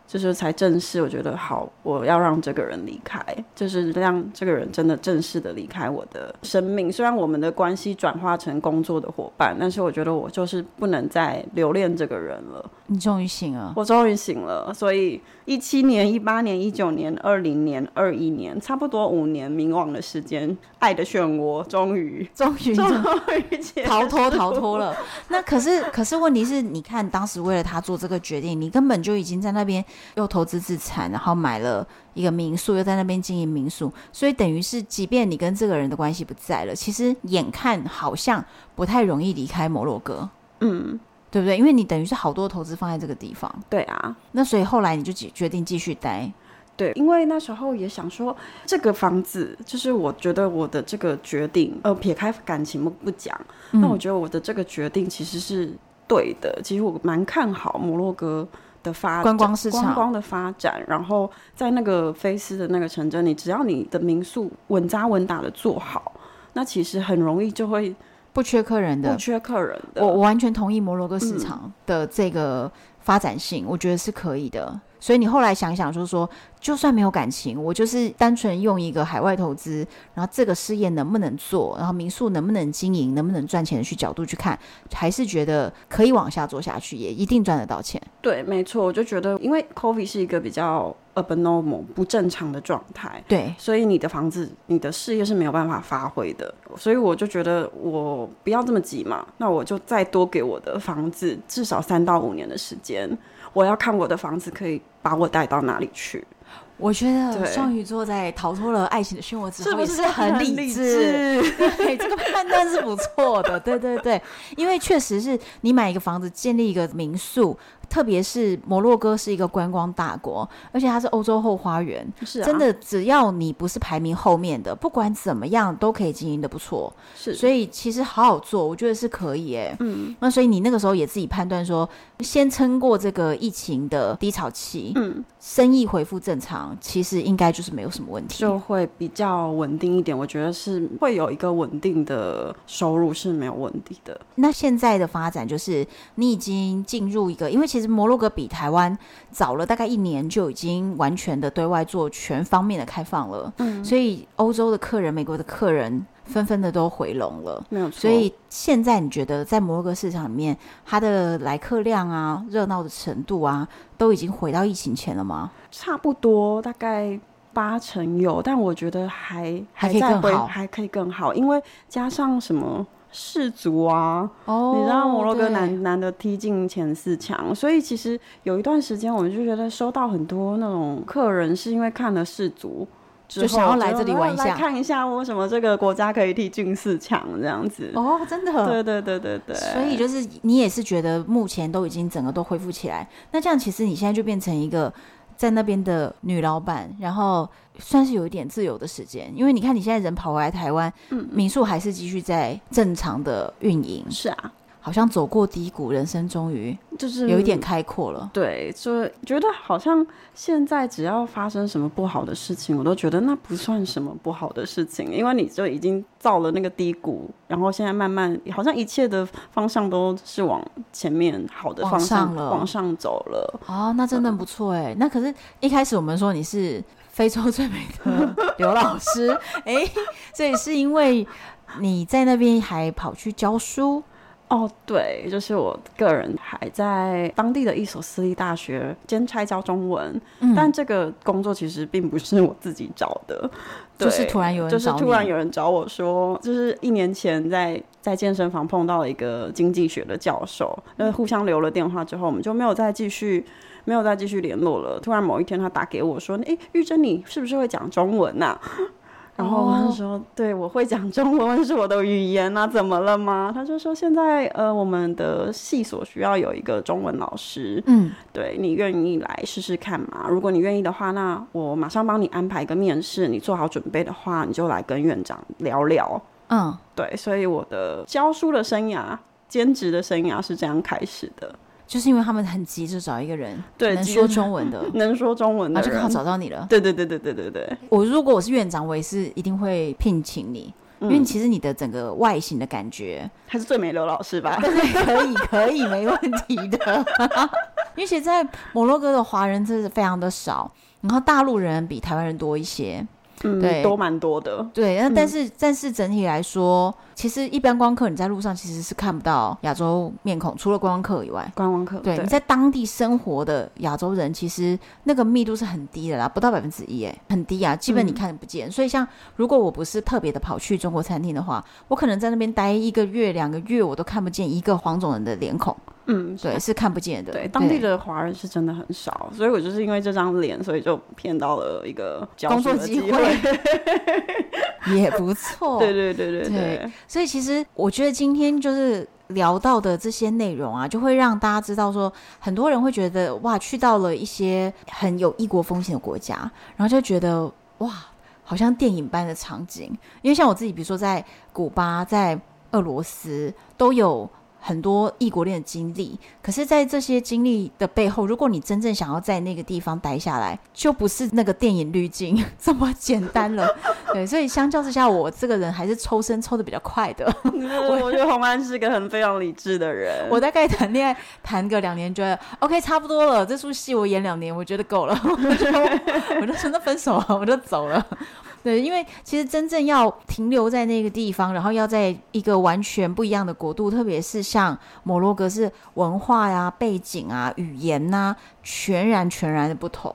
就是才正式，我觉得好，我要让这个人离开，就是让这个人真的正式的离开我的生命。虽然我们的关系转化成工作的伙伴，但是我觉得我就是不能再留恋这个人了。你终于醒了，我终于醒了。所以一七年、一八年、一九年、二零年、二一年，差不多五年冥王的时间，爱的漩涡终于、终于、终于逃脱、逃脱了。那可是，可是问题是，你看当时为了他做这个决定，你根本就已经在那边。又投资自产，然后买了一个民宿，又在那边经营民宿，所以等于是，即便你跟这个人的关系不在了，其实眼看好像不太容易离开摩洛哥，嗯，对不对？因为你等于是好多投资放在这个地方，对啊，那所以后来你就决定继续待。对，因为那时候也想说，这个房子就是我觉得我的这个决定，呃，撇开感情不不讲，那、嗯、我觉得我的这个决定其实是对的。其实我蛮看好摩洛哥的发展，观光市场，观光的发展。然后在那个菲斯的那个城镇，你只要你的民宿稳扎稳打的做好，那其实很容易就会不缺客人的，不缺客人的。我我完全同意摩洛哥市场的这个发展性，嗯、我觉得是可以的。所以你后来想想，就是说，就算没有感情，我就是单纯用一个海外投资，然后这个事业能不能做，然后民宿能不能经营，能不能赚钱的去角度去看，还是觉得可以往下做下去，也一定赚得到钱。对，没错，我就觉得，因为 COVID 是一个比较 abnormal 不正常的状态，对，所以你的房子、你的事业是没有办法发挥的。所以我就觉得，我不要这么急嘛，那我就再多给我的房子至少三到五年的时间。我要看我的房子可以把我带到哪里去。我觉得双鱼座在逃脱了爱情的漩涡之后，也是 很理智。对，这个判断是不错的。对对对，因为确实是你买一个房子，建立一个民宿。特别是摩洛哥是一个观光大国，而且它是欧洲后花园，是、啊、真的。只要你不是排名后面的，不管怎么样都可以经营的不错。是，所以其实好好做，我觉得是可以诶。嗯，那所以你那个时候也自己判断说，先撑过这个疫情的低潮期，嗯，生意恢复正常，其实应该就是没有什么问题，就会比较稳定一点。我觉得是会有一个稳定的收入是没有问题的。那现在的发展就是你已经进入一个，因为其实摩洛哥比台湾早了大概一年，就已经完全的对外做全方面的开放了。嗯，所以欧洲的客人、美国的客人纷纷的都回笼了。没有错。所以现在你觉得在摩洛哥市场里面，它的来客量啊、热闹的程度啊，都已经回到疫情前了吗？差不多，大概八成有，但我觉得还还可以更好，还可以更好，因为加上什么？世足啊，oh, 你知道摩洛哥难难得踢进前四强，所以其实有一段时间我们就觉得收到很多那种客人是因为看了世足，就想要来这里玩一下，看一下为什么这个国家可以踢进四强这样子。哦，oh, 真的？对对对对对。所以就是你也是觉得目前都已经整个都恢复起来，那这样其实你现在就变成一个。在那边的女老板，然后算是有一点自由的时间，因为你看你现在人跑回来台湾，嗯，民宿还是继续在正常的运营。是啊。好像走过低谷，人生终于就是有一点开阔了。对，就觉得好像现在只要发生什么不好的事情，我都觉得那不算什么不好的事情，因为你就已经造了那个低谷，然后现在慢慢好像一切的方向都是往前面好的方向往上了，往上走了。哦，那真的不错哎。嗯、那可是一开始我们说你是非洲最美的刘老师，哎，这也是因为你在那边还跑去教书。哦，对，就是我个人还在当地的一所私立大学兼差教中文，嗯、但这个工作其实并不是我自己找的，就是突然有人就是突然有人找我说，就是一年前在在健身房碰到了一个经济学的教授，那互相留了电话之后，我们就没有再继续没有再继续联络了。突然某一天他打给我说：“哎，玉珍，你是不是会讲中文呐、啊？”然后他说：“ oh. 对，我会讲中文，是我的语言啊，怎么了吗？”他就说：“现在呃，我们的系所需要有一个中文老师，嗯，对，你愿意来试试看吗？如果你愿意的话，那我马上帮你安排一个面试。你做好准备的话，你就来跟院长聊聊。”嗯，对，所以我的教书的生涯、兼职的生涯是这样开始的。就是因为他们很急着找一个人，对，能说中文的，能说中文的，就刚好找到你了。对对对对对对对。我如果我是院长，我也是一定会聘请你，嗯、因为其实你的整个外形的感觉还是最美刘老师吧？对，可以可以，没问题的。因为在摩洛哥的华人真是非常的少，然后大陆人比台湾人多一些。嗯，对，都蛮多的。对，那但是、嗯、但是整体来说，其实一般观光客你在路上其实是看不到亚洲面孔，除了观光客以外，观光客。对，对你在当地生活的亚洲人，其实那个密度是很低的啦，不到百分之一，哎，很低啊，基本你看不见。嗯、所以像如果我不是特别的跑去中国餐厅的话，我可能在那边待一个月、两个月，我都看不见一个黄种人的脸孔。嗯，对，是看不见的。对，当地的华人是真的很少，所以我就是因为这张脸，所以就骗到了一个工作机会，也不错。对对对对对，对。所以其实我觉得今天就是聊到的这些内容啊，就会让大家知道说，很多人会觉得哇，去到了一些很有异国风情的国家，然后就觉得哇，好像电影般的场景。因为像我自己，比如说在古巴，在俄罗斯都有。很多异国恋的经历，可是，在这些经历的背后，如果你真正想要在那个地方待下来，就不是那个电影滤镜这么简单了。对，所以相较之下，我这个人还是抽身抽的比较快的。我我觉得洪安是个很非常理智的人。我大概谈恋爱谈个两年，觉得 OK 差不多了，这出戏我演两年，我觉得够了，我就我就说那分手了，我就走了。对，因为其实真正要停留在那个地方，然后要在一个完全不一样的国度，特别是像摩洛哥，是文化呀、背景啊、语言呐、啊，全然全然的不同，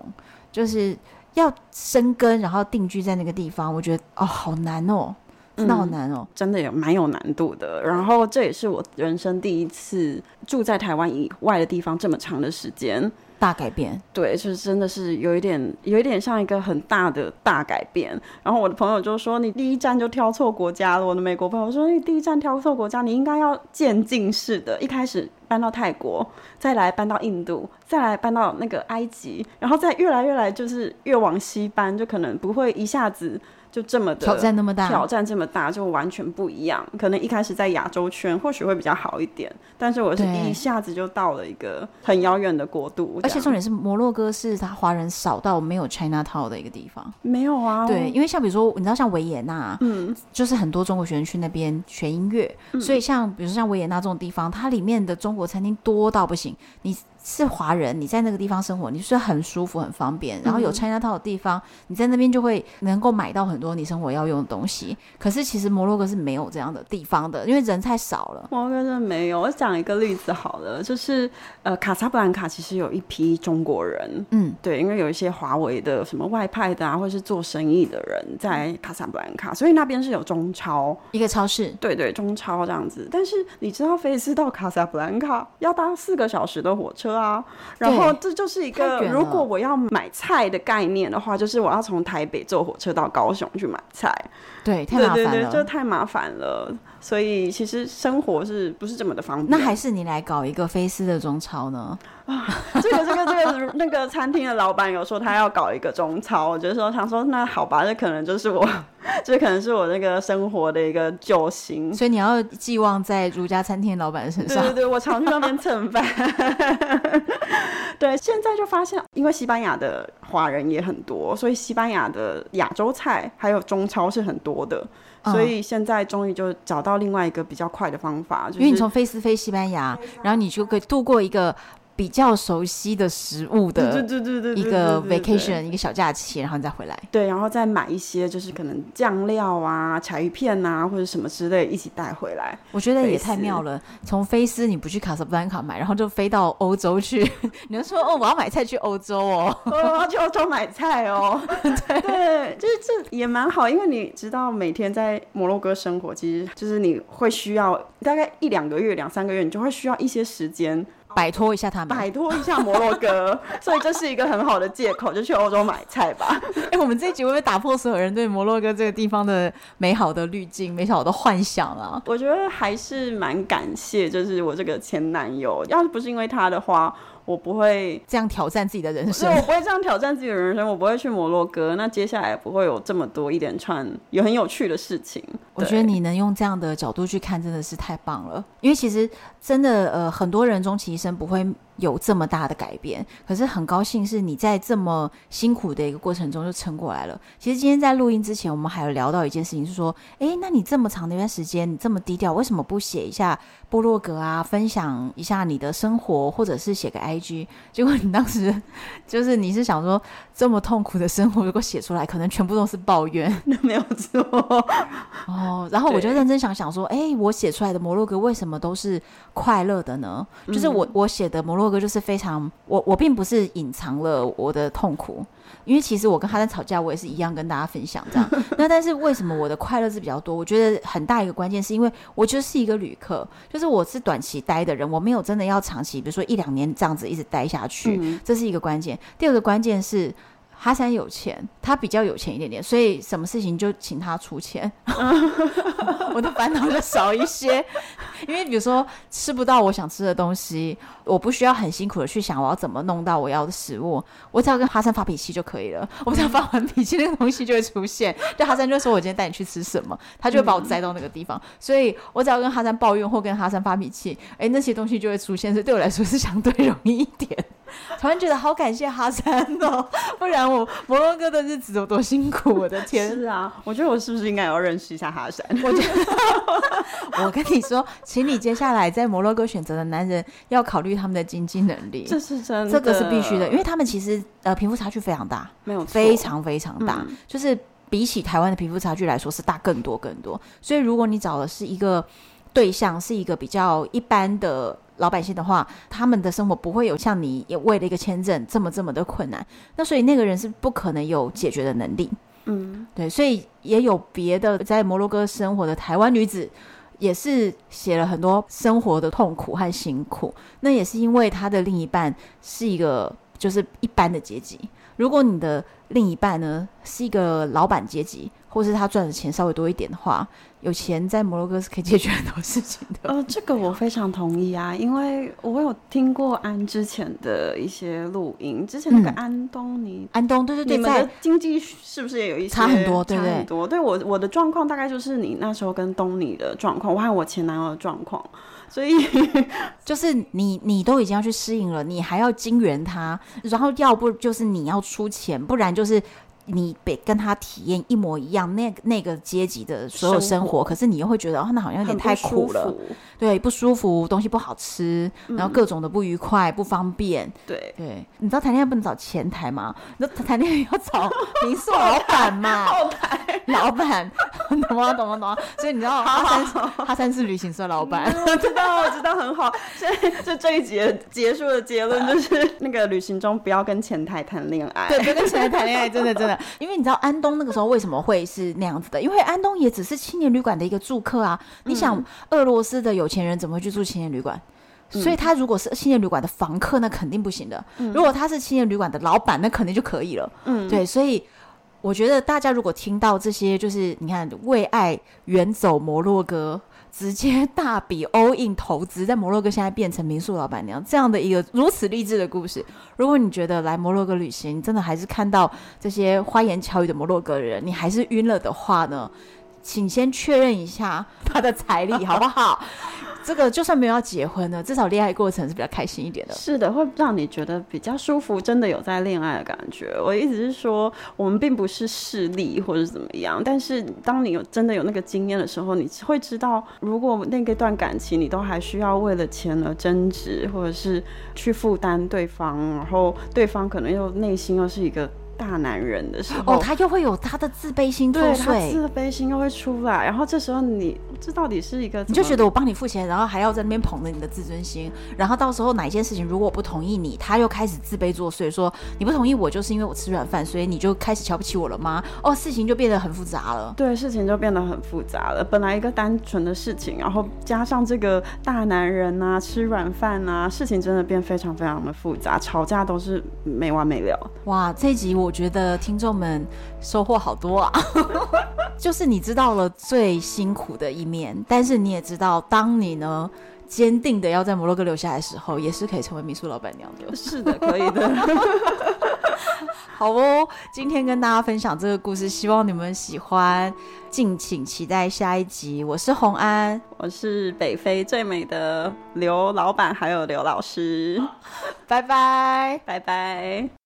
就是要生根，然后定居在那个地方，我觉得哦，好难哦，真的好难哦，嗯、真的也蛮有难度的。然后这也是我人生第一次住在台湾以外的地方这么长的时间。大改变，对，就是真的是有一点，有一点像一个很大的大改变。然后我的朋友就说：“你第一站就挑错国家了。”我的美国朋友说：“你第一站挑错国家，你应该要渐进式的，一开始搬到泰国，再来搬到印度，再来搬到那个埃及，然后再越来越来，就是越往西搬，就可能不会一下子。”就这么的挑战那么大，挑战这么大，就完全不一样。可能一开始在亚洲圈或许会比较好一点，但是我是一下子就到了一个很遥远的国度。而且重点是摩洛哥是他华人少到没有 China Town 的一个地方。没有啊，对，因为像比如说你知道像维也纳，嗯，就是很多中国学生去那边学音乐，嗯，所以像比如说像维也纳这种地方，它里面的中国餐厅多到不行，你。是华人，你在那个地方生活，你是很舒服、很方便。然后有 China Town 的地方，你在那边就会能够买到很多你生活要用的东西。可是其实摩洛哥是没有这样的地方的，因为人太少了。摩洛哥真的没有。我讲一个例子好了，就是呃，卡萨布兰卡其实有一批中国人，嗯，对，因为有一些华为的什么外派的啊，或者是做生意的人在卡萨布兰卡，所以那边是有中超一个超市，对对，中超这样子。但是你知道，菲斯到卡萨布兰卡要搭四个小时的火车。啊，然后这就是一个，如果我要买菜的概念的话，就是我要从台北坐火车到高雄去买菜，对，太麻烦了，对对对，就太麻烦了。所以其实生活是不是这么的方便？那还是你来搞一个菲斯的中超呢？啊，这个这个这个那个餐厅的老板有说他要搞一个中超，我就说他说那好吧，这可能就是我，这可能是我那个生活的一个救星。所以你要寄望在如家餐厅老板身上。对对对，我常去那边蹭饭。对，现在就发现，因为西班牙的华人也很多，所以西班牙的亚洲菜还有中超是很多的。所以现在终于就找到另外一个比较快的方法，就是、因为你从菲斯飞西班牙，然后你就可以度过一个。比较熟悉的食物的一个 vacation 一个小假期，然后你再回来，对，然后再买一些就是可能酱料啊、柴鱼片啊或者什么之类一起带回来。我觉得也太妙了，从菲斯你不去卡萨布兰卡买，然后就飞到欧洲去。你就说哦，我要买菜去欧洲哦，我要去欧洲买菜哦。对对，就是这也蛮好，因为你知道每天在摩洛哥生活，其实就是你会需要大概一两个月、两三个月，你就会需要一些时间。摆脱一下他们，摆脱一下摩洛哥，所以这是一个很好的借口，就去欧洲买菜吧。哎、欸，我们这一集会不会打破所有人对摩洛哥这个地方的美好的滤镜、美好的幻想啊？我觉得还是蛮感谢，就是我这个前男友，要是不是因为他的话。我不会这样挑战自己的人生，我不会这样挑战自己的人生，我不会去摩洛哥，那接下来不会有这么多一连串有很有趣的事情。我觉得你能用这样的角度去看，真的是太棒了。因为其实真的，呃，很多人终其一生不会有这么大的改变，可是很高兴是你在这么辛苦的一个过程中就撑过来了。其实今天在录音之前，我们还有聊到一件事情，是说，诶，那你这么长的一段时间，你这么低调，为什么不写一下部落格啊，分享一下你的生活，或者是写个 IG？结果你当时 就是你是想说，这么痛苦的生活，如果写出来，可能全部都是抱怨，那没有错哦。然后我就认真想想说，诶，我写出来的摩洛哥为什么都是快乐的呢？就是我我写的摩。洛哥就是非常，我我并不是隐藏了我的痛苦，因为其实我跟哈丹吵架，我也是一样跟大家分享这样。那但是为什么我的快乐是比较多？我觉得很大一个关键是因为我就是一个旅客，就是我是短期待的人，我没有真的要长期，比如说一两年这样子一直待下去，嗯、这是一个关键。第二个关键是。哈山有钱，他比较有钱一点点，所以什么事情就请他出钱，我的烦恼就少一些。因为比如说吃不到我想吃的东西，我不需要很辛苦的去想我要怎么弄到我要的食物，我只要跟哈山发脾气就可以了。我只要发完脾气，那个东西就会出现。就哈山就说：“我今天带你去吃什么？”他就会把我载到那个地方。所以我只要跟哈山抱怨或跟哈山发脾气，哎，那些东西就会出现。所以对我来说是相对容易一点。突然觉得好感谢哈山哦，不然我摩洛哥的日子有多辛苦，我的天！是啊，我觉得我是不是应该要认识一下哈山？我觉得，我跟你说，请你接下来在摩洛哥选择的男人要考虑他们的经济能力，这是真的，这个是必须的，因为他们其实呃贫富差距非常大，没有非常非常大，嗯、就是比起台湾的贫富差距来说是大更多更多。所以如果你找的是一个对象，是一个比较一般的。老百姓的话，他们的生活不会有像你也为了一个签证这么这么的困难。那所以那个人是不可能有解决的能力。嗯，对，所以也有别的在摩洛哥生活的台湾女子，也是写了很多生活的痛苦和辛苦。那也是因为她的另一半是一个就是一般的阶级。如果你的另一半呢是一个老板阶级，或是他赚的钱稍微多一点的话，有钱在摩洛哥是可以解决很多事情的。呃，这个我非常同意啊，因为我有听过安之前的一些录音，之前那个安东尼，嗯、安东对对对，你们的经济是不是也有一些差很多？对不对？差很多。对我我的状况大概就是你那时候跟东尼的状况，我还有我前男友的状况。所以 就是你，你都已经要去适应了，你还要经援他，然后要不就是你要出钱，不然就是。你得跟他体验一模一样那个、那个阶级的所有生活，可是你又会觉得哦，那好像有点太苦了，对，不舒服，东西不好吃，嗯、然后各种的不愉快、不方便，对对。你知道谈恋爱不能找前台吗？你知道谈恋爱要找民宿老板嘛？后 台老板，懂吗？懂吗？懂吗？所以你知道哈三哈三是旅行社老板，我知道，我知道，很好。所以就这一节结束的结论就是，那个旅行中不要跟前台谈恋爱，对，别跟前台谈恋爱，真的真的。因为你知道安东那个时候为什么会是那样子的？因为安东也只是青年旅馆的一个住客啊。嗯、你想，俄罗斯的有钱人怎么会去住青年旅馆？嗯、所以他如果是青年旅馆的房客，那肯定不行的。嗯、如果他是青年旅馆的老板，那肯定就可以了。嗯，对，所以我觉得大家如果听到这些，就是你看为爱远走摩洛哥。直接大笔 all in 投资，在摩洛哥现在变成民宿老板娘这样的一个如此励志的故事。如果你觉得来摩洛哥旅行真的还是看到这些花言巧语的摩洛哥人，你还是晕了的话呢，请先确认一下 他的财力好不好？这个就算没有要结婚呢，至少恋爱过程是比较开心一点的。是的，会让你觉得比较舒服，真的有在恋爱的感觉。我意思是说，我们并不是势利或者怎么样，但是当你有真的有那个经验的时候，你会知道，如果那个段感情你都还需要为了钱而争执，或者是去负担对方，然后对方可能又内心又是一个。大男人的时候，哦，他又会有他的自卑心作祟，对，他自卑心又会出来，然后这时候你这到底是一个，你就觉得我帮你付钱，然后还要在那边捧着你的自尊心，然后到时候哪一件事情如果我不同意你，他又开始自卑作祟，说你不同意我就是因为我吃软饭，所以你就开始瞧不起我了吗？哦，事情就变得很复杂了，对，事情就变得很复杂了。本来一个单纯的事情，然后加上这个大男人啊，吃软饭啊，事情真的变非常非常的复杂，吵架都是没完没了。哇，这一集我。我觉得听众们收获好多啊，就是你知道了最辛苦的一面，但是你也知道，当你呢坚定的要在摩洛哥留下来的时候，也是可以成为民宿老板娘的。是的，可以的。好哦，今天跟大家分享这个故事，希望你们喜欢，敬请期待下一集。我是红安，我是北非最美的刘老板，还有刘老师，拜拜，拜拜。